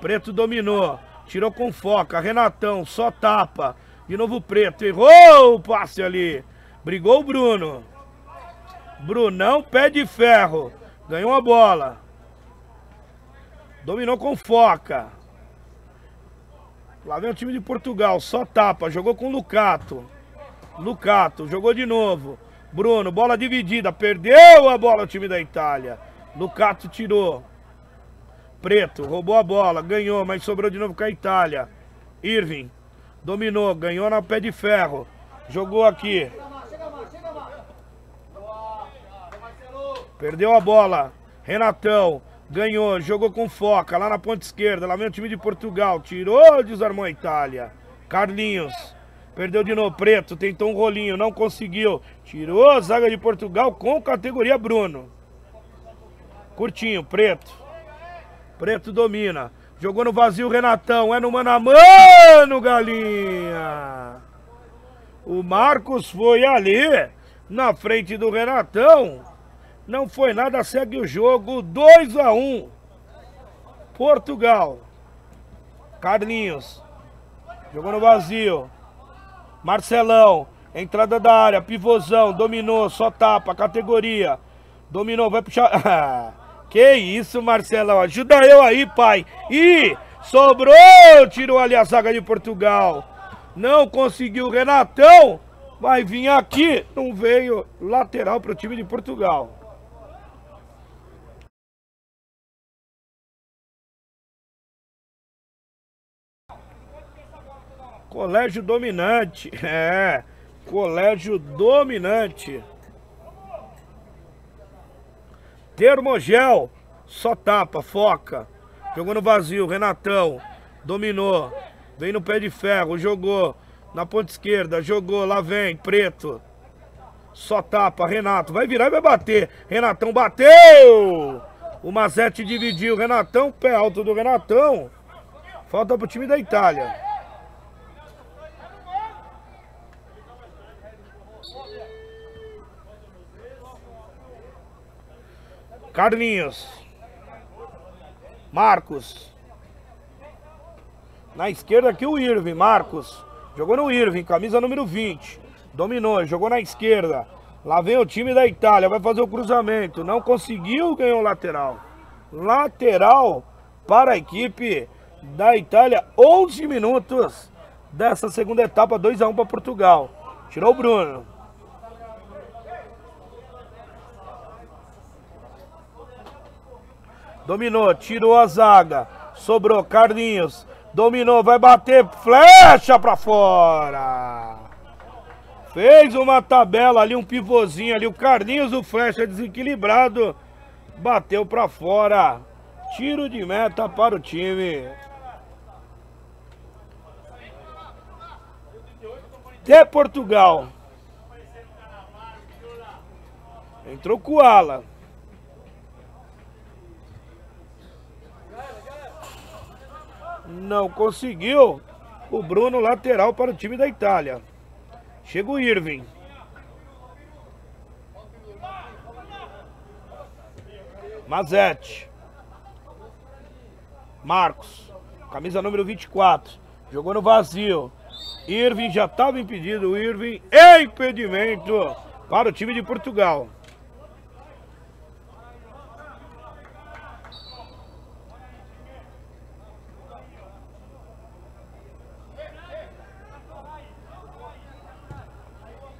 Preto dominou. Tirou com foca. Renatão, só tapa. De novo Preto. Errou o passe ali. Brigou o Bruno. Brunão, pé de ferro. Ganhou a bola. Dominou com foca. Lá vem o time de Portugal, só tapa, jogou com Lucato. Lucato, jogou de novo. Bruno, bola dividida, perdeu a bola o time da Itália. Lucato tirou. Preto, roubou a bola, ganhou, mas sobrou de novo com a Itália. Irving, dominou, ganhou na pé de ferro. Jogou aqui. Perdeu a bola. Renatão, ganhou, jogou com foca lá na ponta esquerda. Lá vem o time de Portugal. Tirou, desarmou a Itália. Carlinhos. Perdeu de novo. Preto tentou um rolinho, não conseguiu. Tirou a zaga de Portugal com categoria Bruno. Curtinho, Preto. Preto domina. Jogou no vazio Renatão. É no mano a mano, galinha. O Marcos foi ali, na frente do Renatão. Não foi nada, segue o jogo. 2 a 1 um. Portugal. Carlinhos. Jogou no vazio. Marcelão. Entrada da área, pivôzão, dominou, só tapa, categoria. Dominou, vai puxar. [LAUGHS] que isso, Marcelão. Ajuda eu aí, pai. E sobrou, tirou ali a zaga de Portugal. Não conseguiu Renatão. Vai vir aqui. Não veio lateral para o time de Portugal. Colégio dominante. [LAUGHS] É. Colégio dominante. Termogel. Só tapa, foca. Jogou no vazio, Renatão. Dominou. Vem no pé de ferro, jogou. Na ponta esquerda, jogou, lá vem, preto. Só tapa, Renato. Vai virar e vai bater. Renatão bateu! O Mazete dividiu. Renatão, pé alto do Renatão. Falta pro time da Itália. Carlinhos. Marcos. Na esquerda aqui o Irving, Marcos. Jogou no Irving, camisa número 20. Dominou, jogou na esquerda. Lá vem o time da Itália, vai fazer o cruzamento. Não conseguiu, ganhou o lateral. Lateral para a equipe da Itália. 11 minutos dessa segunda etapa, 2 a 1 para Portugal. Tirou o Bruno. Dominou, tirou a zaga. Sobrou Carlinhos. Dominou, vai bater. Flecha pra fora. Fez uma tabela ali, um pivôzinho ali. O Carlinhos, o flecha desequilibrado. Bateu pra fora. Tiro de meta para o time. De Portugal. Entrou com o ala. Não conseguiu. O Bruno lateral para o time da Itália. Chega o Irving. Mazete. Marcos. Camisa número 24. Jogou no vazio. Irving já estava impedido. Irving. Impedimento para o time de Portugal.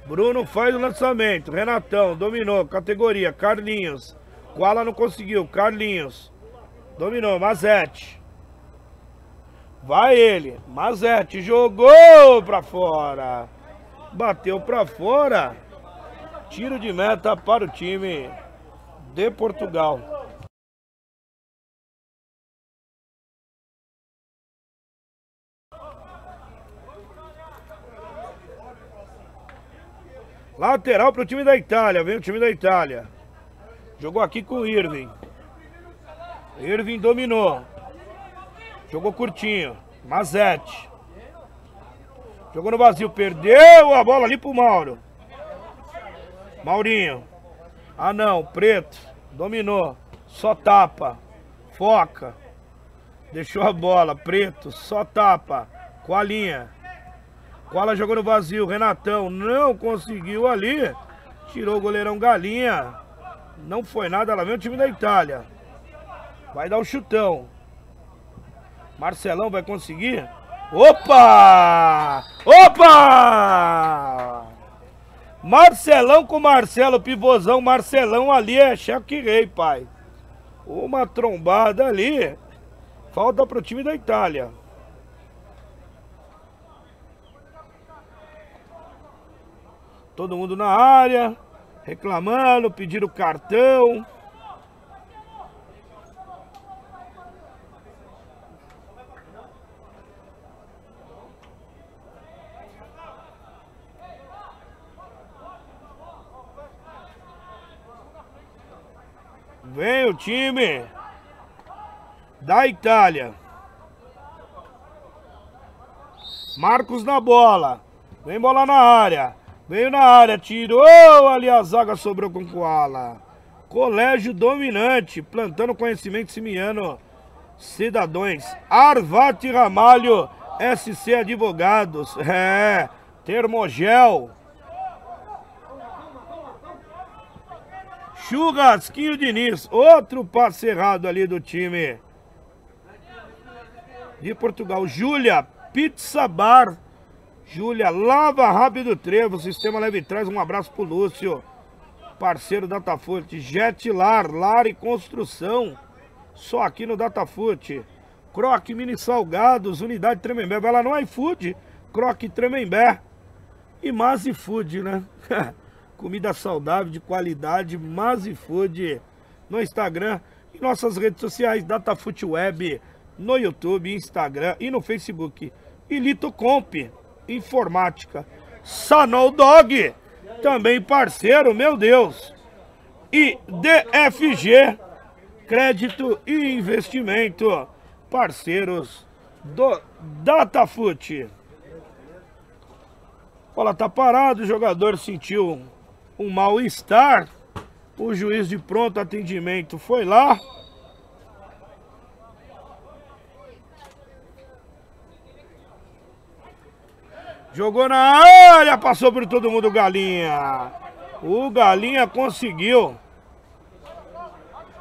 Bruno faz o lançamento. Renatão dominou. Categoria. Carlinhos. Koala não conseguiu. Carlinhos. Dominou. Mazete. Vai ele. Mazete jogou pra fora. Bateu pra fora. Tiro de meta para o time de Portugal. Lateral para o time da Itália, vem o time da Itália. Jogou aqui com o Irving. Irving dominou. Jogou curtinho. Mazete. Jogou no vazio, perdeu a bola ali pro Mauro. Maurinho. Ah não, preto. Dominou. Só tapa. Foca. Deixou a bola, preto. Só tapa. Com a linha. Cola jogou no vazio, Renatão não conseguiu ali. Tirou o goleirão Galinha. Não foi nada, lá vem o time da Itália. Vai dar o um chutão. Marcelão vai conseguir. Opa! Opa! Marcelão com Marcelo, pivôzão, Marcelão ali é cheque rei, pai. Uma trombada ali. Falta pro time da Itália. Todo mundo na área, reclamando, pedindo cartão. Vem o time da Itália. Marcos na bola. Vem bola na área. Veio na área, tirou ali a zaga, sobrou com Koala. Colégio dominante, plantando conhecimento simiano. Cidadãos. Arvati Ramalho, SC Advogados. É, Termogel. Churrasquinho Diniz, outro passe errado ali do time de Portugal. Júlia, Pizza Bar. Júlia, Lava Rápido Trevo, Sistema Leve Traz. Um abraço pro Lúcio, parceiro Datafoot. Jetlar, Lar e Construção. Só aqui no Datafoot. Croque Mini Salgados, Unidade Tremembé. Vai lá no iFood, Croque Tremembé. E Mazi Food, né? [LAUGHS] comida saudável, de qualidade, Mazi Food no Instagram e nossas redes sociais, Datafoot Web, no YouTube, Instagram e no Facebook. E Lito Comp, Informática. Sanol Dog, também parceiro, meu Deus. E DFG, Crédito e Investimento, parceiros do Datafoot. Bola tá parado, o jogador sentiu um mal-estar. O juiz de pronto atendimento foi lá. Jogou na área, passou por todo mundo o Galinha. O Galinha conseguiu.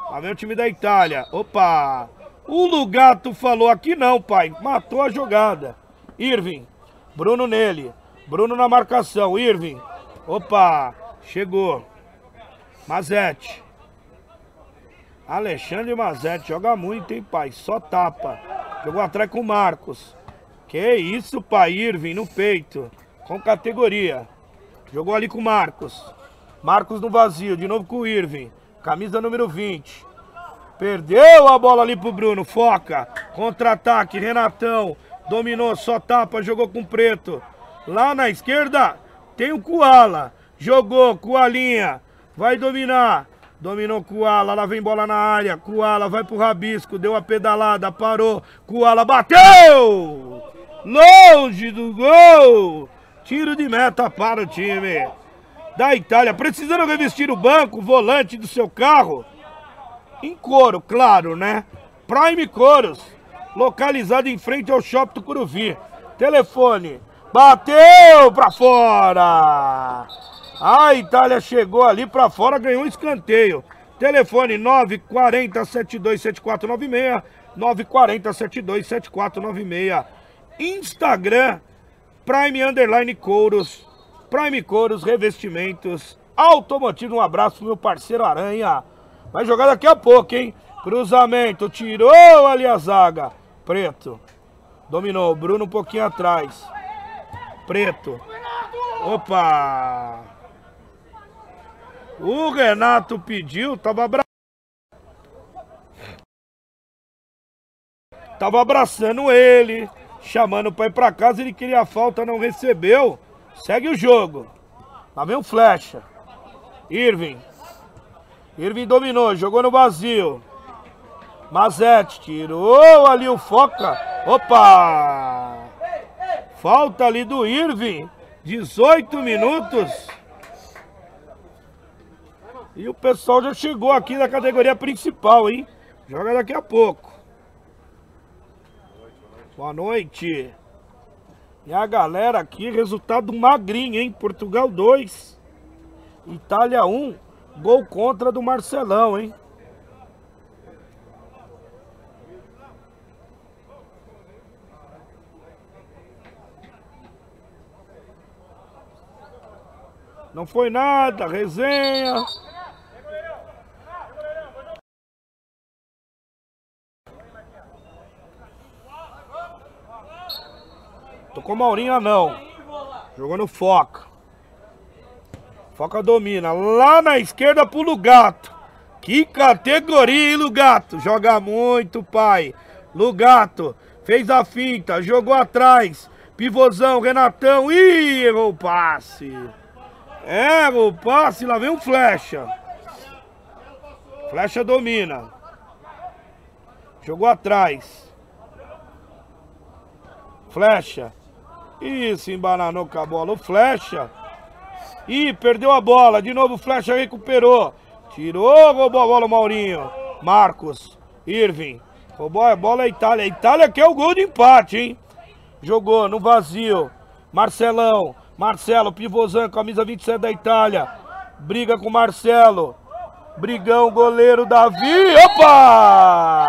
Lá vem o time da Itália. Opa! O Lugato falou aqui não, pai. Matou a jogada. Irving. Bruno nele. Bruno na marcação. Irving. Opa! Chegou. Mazete. Alexandre Mazete. Joga muito, hein, pai? Só tapa. Jogou atrás com o Marcos. Que isso, pai. Irving no peito. Com categoria. Jogou ali com o Marcos. Marcos no vazio. De novo com o Irving. Camisa número 20. Perdeu a bola ali pro Bruno. Foca. Contra-ataque. Renatão. Dominou. Só tapa. Jogou com o Preto. Lá na esquerda tem o Koala. Jogou, Koalinha. Vai dominar. Dominou Koala, lá vem bola na área. Koala vai pro rabisco, deu a pedalada, parou. Koala bateu! Longe do gol! Tiro de meta para o time da Itália. Precisando revestir o banco, o volante do seu carro. Em couro, claro, né? Prime Coros, localizado em frente ao Shopping do Curuvi. Telefone, bateu pra fora! A Itália chegou ali para fora, ganhou um escanteio. Telefone 940 727496 940 727496 Instagram Prime Underline Couros Prime Couros Revestimentos Automotivo, um abraço meu parceiro Aranha Vai jogar daqui a pouco, hein? Cruzamento, tirou ali a zaga Preto Dominou, Bruno um pouquinho atrás Preto Opa! O Renato pediu, tava abra... Tava abraçando ele, chamando pra ir pra casa, ele queria falta, não recebeu. Segue o jogo. Lá vem o flecha. Irving. Irving dominou, jogou no vazio. Mazete tirou ali o Foca. Opa! Falta ali do Irving. 18 minutos. E o pessoal já chegou aqui na categoria principal, hein? Joga daqui a pouco. Boa noite. E a galera aqui, resultado magrinho, hein? Portugal 2, Itália 1, gol contra do Marcelão, hein? Não foi nada, resenha. Tocou Maurinha não. Jogou no Foca. Foca domina. Lá na esquerda pro Lugato. Que categoria, hein, Lugato? Joga muito, pai. Lugato. Fez a finta. Jogou atrás. Pivôzão, Renatão. Ih, errou o passe. Errou o passe. Lá vem um flecha. Flecha domina. Jogou atrás. Flecha. Isso, embananou com a bola. O Flecha. Ih, perdeu a bola. De novo o Flecha recuperou. Tirou, roubou a bola o Maurinho. Marcos. Irving. Roubou a bola a Itália. A Itália quer o gol de empate, hein? Jogou no vazio. Marcelão. Marcelo, pivôzão, camisa 27 da Itália. Briga com Marcelo. Brigão, goleiro Davi. Opa!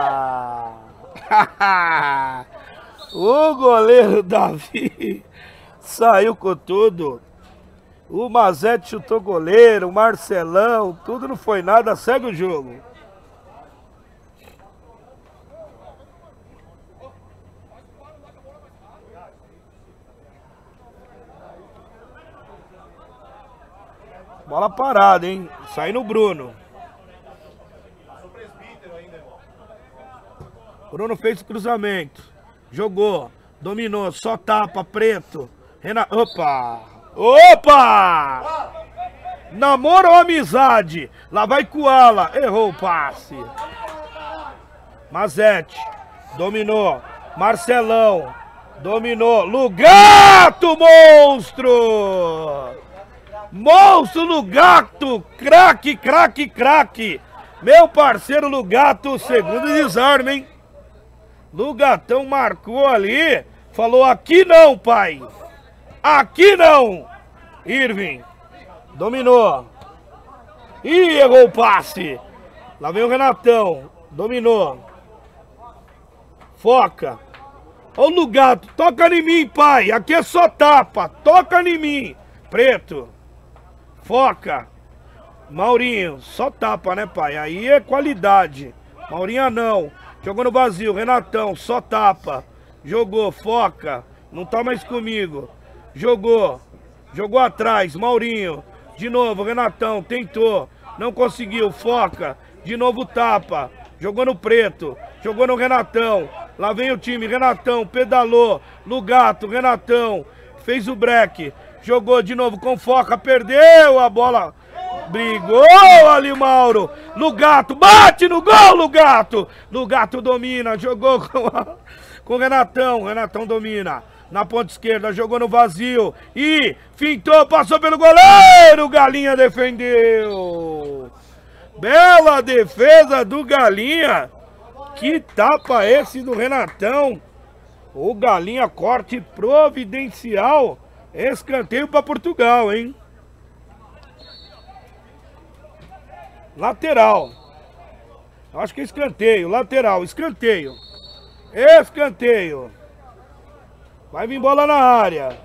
[LAUGHS] O goleiro Davi saiu com tudo. O Mazete chutou goleiro, o Marcelão, tudo não foi nada, segue o jogo. Bola parada, hein? Sai no Bruno. Bruno fez o cruzamento. Jogou. Dominou. Só tapa. Preto. Renato. Opa! Opa! Namoro ou amizade? Lá vai Koala. Errou o passe. Mazete. Dominou. Marcelão. Dominou. Lugato, monstro! Monstro Lugato! Craque, craque, craque! Meu parceiro Lugato, segundo desarme, hein? Lugatão marcou ali. Falou, aqui não, pai. Aqui não. Irving. Dominou. Ih, errou o passe. Lá vem o Renatão. Dominou. Foca. Ô Lugato, toca em mim, pai. Aqui é só tapa. Toca em mim. Preto. Foca. Maurinho, só tapa, né, pai? Aí é qualidade. Maurinha não. Jogou no vazio, Renatão, só tapa. Jogou, foca. Não tá mais comigo. Jogou. Jogou atrás, Maurinho. De novo, Renatão, tentou. Não conseguiu, foca. De novo tapa. Jogou no preto. Jogou no Renatão. Lá vem o time, Renatão, pedalou. Lugato, Renatão. Fez o break. Jogou de novo com foca, perdeu a bola. Brigou ali, Mauro. Lugato, bate no gol, Lugato. Lugato domina, jogou [LAUGHS] com, a, com o Renatão. Renatão domina. Na ponta esquerda, jogou no vazio. E fintou, passou pelo goleiro. Galinha defendeu. Bela defesa do Galinha. Que tapa esse do Renatão. O Galinha corte providencial. Escanteio para Portugal, hein? Lateral. Acho que é escanteio. Lateral. Escanteio. Escanteio. Vai vir bola na área.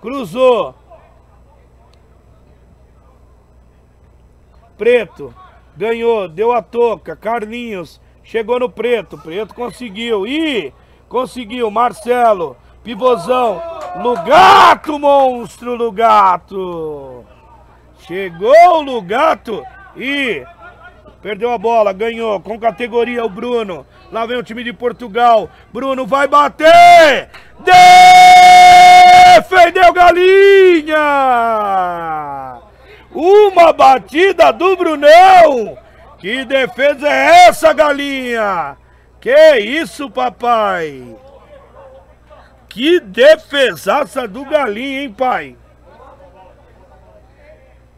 Cruzou. Preto. Ganhou. Deu a toca. Carlinhos. Chegou no preto. Preto conseguiu. Ih! Conseguiu. Marcelo. Pivôzão. Lugato, monstro, Lugato. Chegou o Lugato e perdeu a bola, ganhou com categoria o Bruno. Lá vem o time de Portugal. Bruno vai bater! Defendeu Galinha! Uma batida do Brunão! Que defesa é essa, Galinha? Que isso, papai? Que defesaça do Galinha, hein, pai?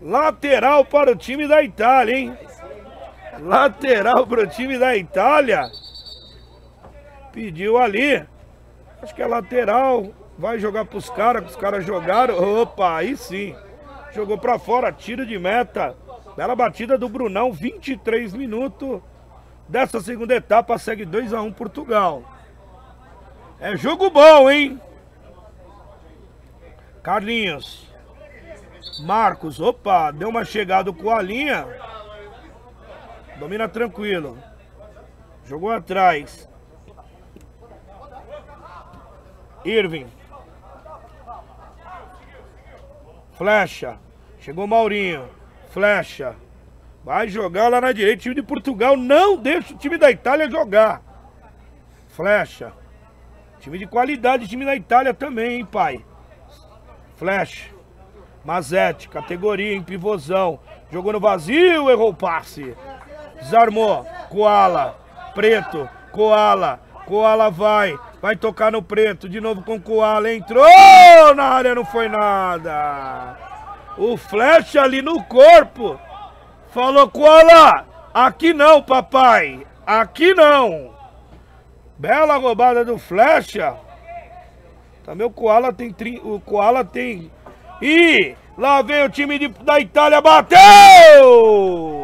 Lateral para o time da Itália, hein? Lateral para o time da Itália. Pediu ali. Acho que é lateral. Vai jogar para os caras, os caras jogaram. Opa, aí sim. Jogou para fora, tiro de meta. Bela batida do Brunão, 23 minutos dessa segunda etapa. Segue 2 a 1 Portugal. É jogo bom, hein? Carlinhos. Marcos, opa, deu uma chegada com a linha. Domina tranquilo. Jogou atrás. Irving. Flecha. Chegou Maurinho. Flecha. Vai jogar lá na direita. O time de Portugal não deixa o time da Itália jogar. Flecha. Time de qualidade, time da Itália também, hein, pai. Flecha. Mazete, categoria, em pivôzão. Jogou no vazio, errou o passe. Desarmou. Koala. Preto. Koala. Koala vai. Vai tocar no preto. De novo com Koala. Entrou na área, não foi nada. O flecha ali no corpo. Falou, Koala. Aqui não, papai. Aqui não. Bela roubada do flecha. Também o Koala tem... O Koala tem... E lá vem o time de, da Itália. Bateu!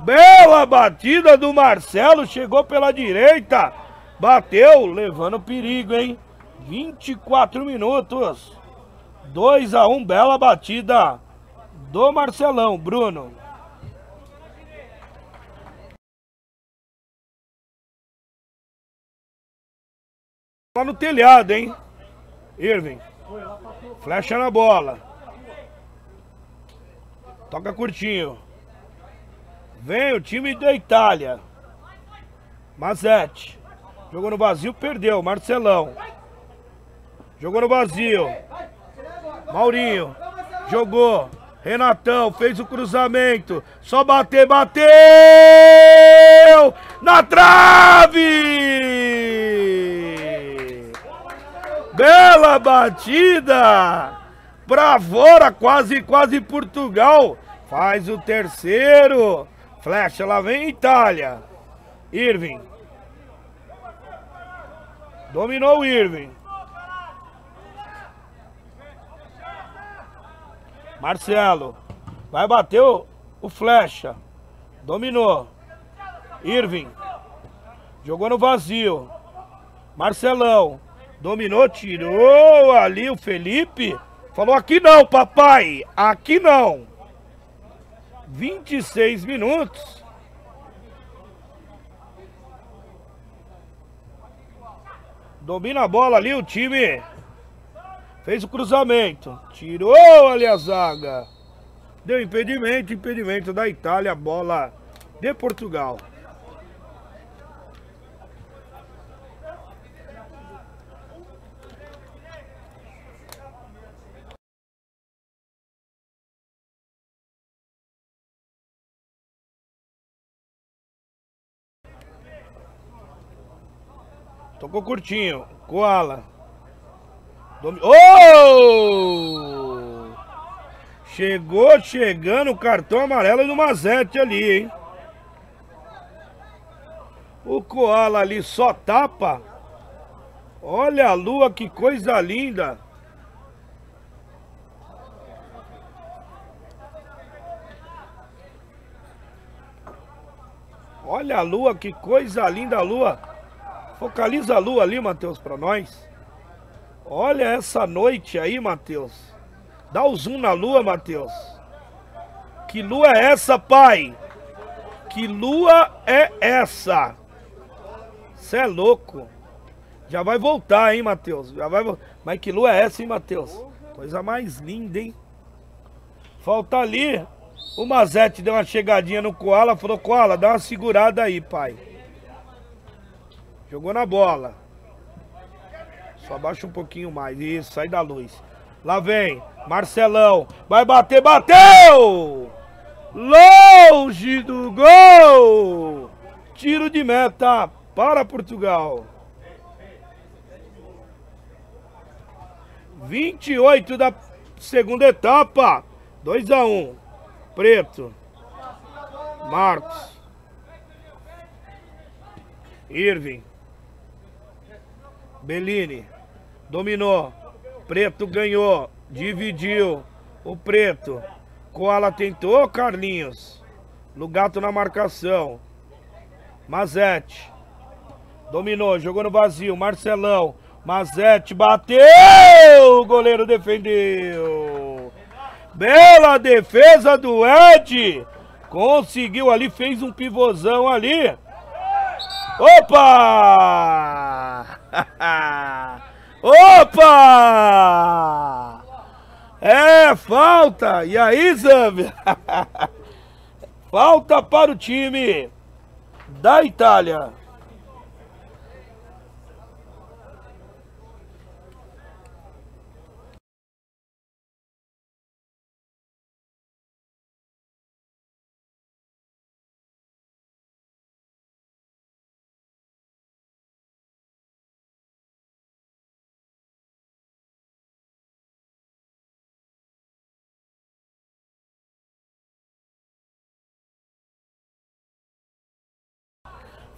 Bela batida do Marcelo, chegou pela direita. Bateu, levando perigo, hein? 24 minutos. 2 a 1 bela batida do Marcelão, Bruno. Lá no telhado, hein? Irving. Flecha na bola. Toca curtinho. Vem o time da Itália. Mazete. Jogou no vazio, perdeu. Marcelão. Jogou no vazio. Maurinho. Jogou. Renatão fez o cruzamento. Só bater, bateu! Na trave! Bela batida! Pra fora, quase, quase Portugal. Faz o terceiro. Flecha, lá vem Itália. Irving. Dominou o Irving. Marcelo. Vai bater o, o Flecha. Dominou. Irving. Jogou no vazio. Marcelão. Dominou, tirou ali o Felipe. Falou aqui não, papai. Aqui não. 26 minutos. Domina a bola ali o time. Fez o cruzamento. Tirou ali a zaga. Deu impedimento, impedimento da Itália, bola de Portugal. Tocou curtinho. Koala. Domi... Oh! Chegou chegando o cartão amarelo do Mazete ali, hein? O Koala ali só tapa. Olha a lua, que coisa linda. Olha a lua, que coisa linda a lua. Focaliza a lua ali, Matheus, para nós. Olha essa noite aí, Matheus. Dá o zoom na lua, Matheus. Que lua é essa, pai? Que lua é essa? Você é louco. Já vai voltar, hein, Matheus? Já vai Mas que lua é essa, hein, Matheus? Coisa mais linda, hein? Falta ali. O Mazete deu uma chegadinha no Koala, falou, Koala, dá uma segurada aí, pai. Jogou na bola. Só abaixa um pouquinho mais. Isso, sai da luz. Lá vem. Marcelão. Vai bater, bateu! Longe do gol! Tiro de meta para Portugal. 28 da segunda etapa. 2 a 1. Preto. Marcos. Irving. Bellini. Dominou. Preto ganhou. Dividiu. O Preto. Koala tentou, Carlinhos. Lugato na marcação. Mazete. Dominou, jogou no vazio. Marcelão. Mazete bateu! O goleiro defendeu. Bela defesa do Ed. Conseguiu ali, fez um pivôzão ali. Opa! [LAUGHS] Opa! É, falta! E aí, Zambia? [LAUGHS] falta para o time da Itália.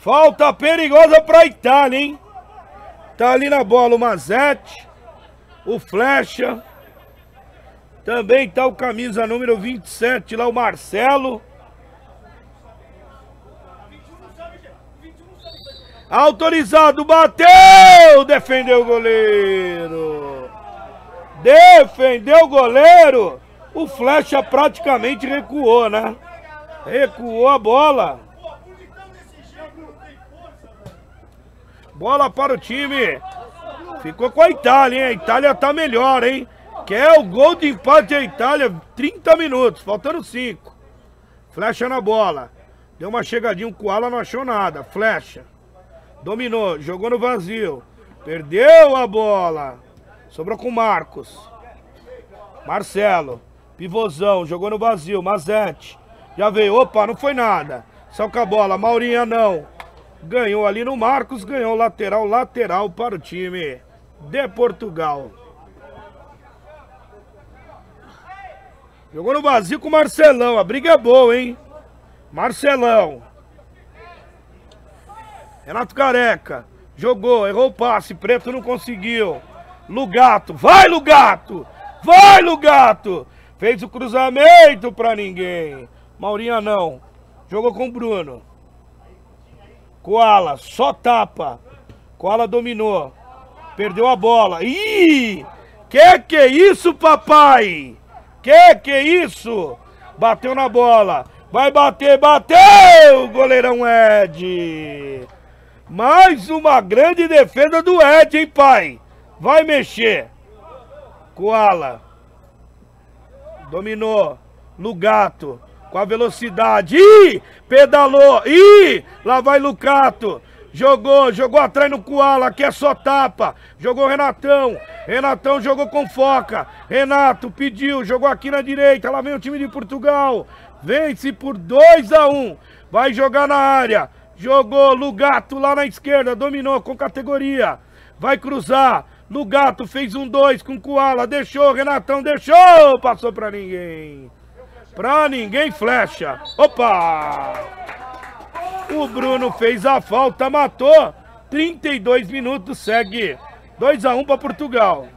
Falta perigosa para Itália, hein? Tá ali na bola o Mazete, o Flecha. Também tá o camisa número 27 lá, o Marcelo. Autorizado, bateu! Defendeu o goleiro. Defendeu o goleiro. O Flecha praticamente recuou, né? Recuou a bola. Bola para o time. Ficou com a Itália, hein? A Itália tá melhor, hein? Quer o gol de empate a Itália, 30 minutos, faltando 5. Flecha na bola. Deu uma chegadinha, o Koala não achou nada. Flecha. Dominou, jogou no vazio. Perdeu a bola. Sobrou com Marcos. Marcelo. Pivôzão, jogou no vazio. Mazete. Já veio. Opa, não foi nada. Só com a bola. Maurinha não. Ganhou ali no Marcos, ganhou lateral, lateral para o time de Portugal. Jogou no vazio com o Marcelão. A briga é boa, hein? Marcelão. Renato Careca. Jogou, errou o passe. Preto não conseguiu. Lugato. Vai, Lugato! Vai, Lugato! Fez o cruzamento pra ninguém. Maurinha não. Jogou com o Bruno. Koala, só tapa. Koala dominou. Perdeu a bola. Ih! Que que é isso, papai? Que que é isso? Bateu na bola. Vai bater, bateu! Goleirão Ed. Mais uma grande defesa do Ed, hein, pai? Vai mexer. Koala. Dominou. Lugato com a velocidade. Ih, pedalou. Ih, lá vai Lucato. Jogou, jogou atrás no Koala, aqui é só tapa. Jogou Renatão. Renatão jogou com foca. Renato pediu, jogou aqui na direita. Lá vem o time de Portugal. Vence por 2 a 1 um. Vai jogar na área. Jogou Lugato lá na esquerda, dominou com categoria. Vai cruzar. Lugato fez um 2 com Koala, deixou, Renatão deixou, passou pra ninguém. Pra ninguém flecha. Opa! O Bruno fez a falta, matou. 32 minutos, segue 2 a 1 para Portugal.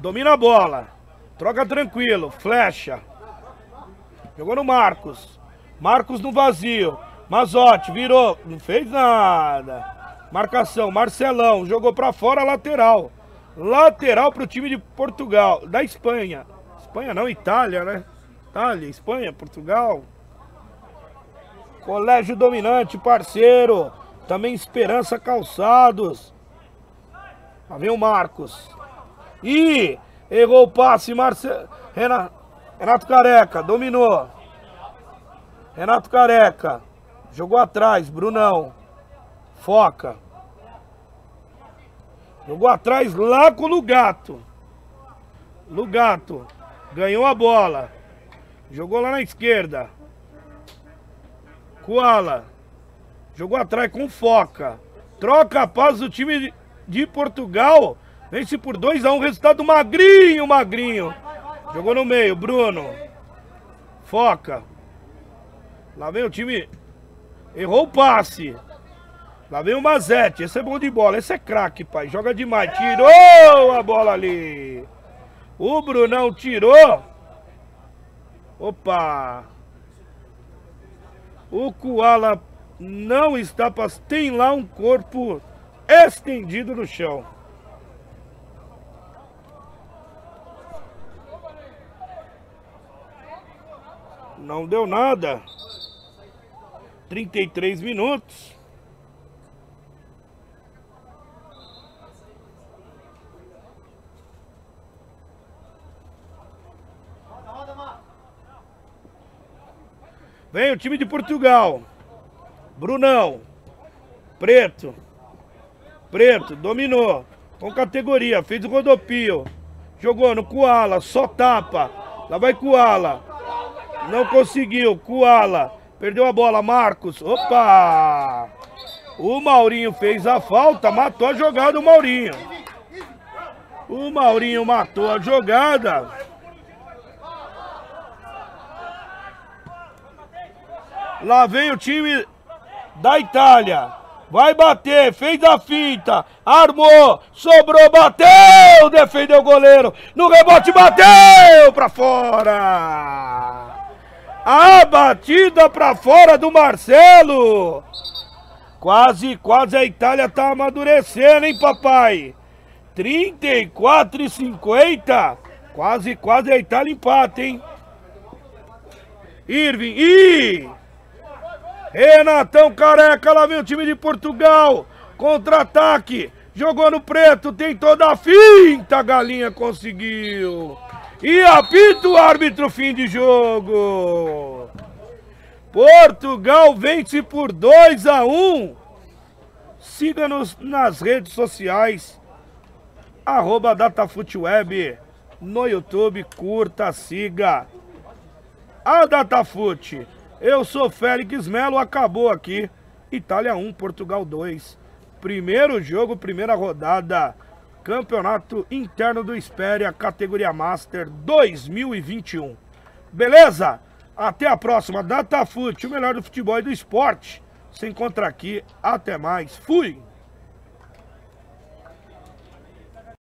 Domina a bola. Troca tranquilo. Flecha. Jogou no Marcos. Marcos no vazio. Mazotti virou. Não fez nada. Marcação, Marcelão, jogou para fora, lateral. Lateral para o time de Portugal, da Espanha. Espanha não, Itália, né? Itália, Espanha, Portugal. Colégio Dominante, parceiro. Também Esperança Calçados. Lá vem o Marcos. E errou o passe. Renato, Renato Careca, dominou. Renato Careca. Jogou atrás, Brunão. Foca. Jogou atrás lá com o Lugato. Lugato. Ganhou a bola. Jogou lá na esquerda. Koala. Jogou atrás com Foca. Troca a paz do time de Portugal. Vence por 2x1. Um, resultado magrinho, magrinho. Jogou no meio. Bruno. Foca. Lá vem o time. Errou o passe. Lá vem o Mazete, esse é bom de bola, esse é craque, pai. Joga demais, tirou a bola ali. O Brunão tirou. Opa. O Koala não está... Tem lá um corpo estendido no chão. Não deu nada. 33 minutos. Vem o time de Portugal. Brunão. Preto. Preto, dominou. Com categoria, fez o rodopio. Jogou no Koala, só tapa. Lá vai Koala. Não conseguiu, Koala. Perdeu a bola, Marcos. Opa! O Maurinho fez a falta, matou a jogada o Maurinho. O Maurinho matou a jogada. Lá vem o time da Itália. Vai bater, fez a finta, armou, sobrou, bateu, defendeu o goleiro. No rebote, bateu pra fora. A batida pra fora do Marcelo. Quase, quase a Itália tá amadurecendo, hein, papai? 34 e 50. Quase, quase a Itália empata, hein? Irving, ih! Renatão Careca, lá vem o time de Portugal. Contra-ataque. Jogou no preto, tem toda a finta. Galinha conseguiu. E apita o árbitro, fim de jogo. Portugal vence por 2 a 1 Siga-nos nas redes sociais. Arroba DataFootWeb. No YouTube, curta, siga. A Datafute eu sou Félix Melo, acabou aqui. Itália 1, Portugal 2. Primeiro jogo, primeira rodada. Campeonato Interno do Espéria, categoria Master 2021. Beleza? Até a próxima. Datafute, o melhor do futebol e do esporte. Se encontra aqui. Até mais. Fui!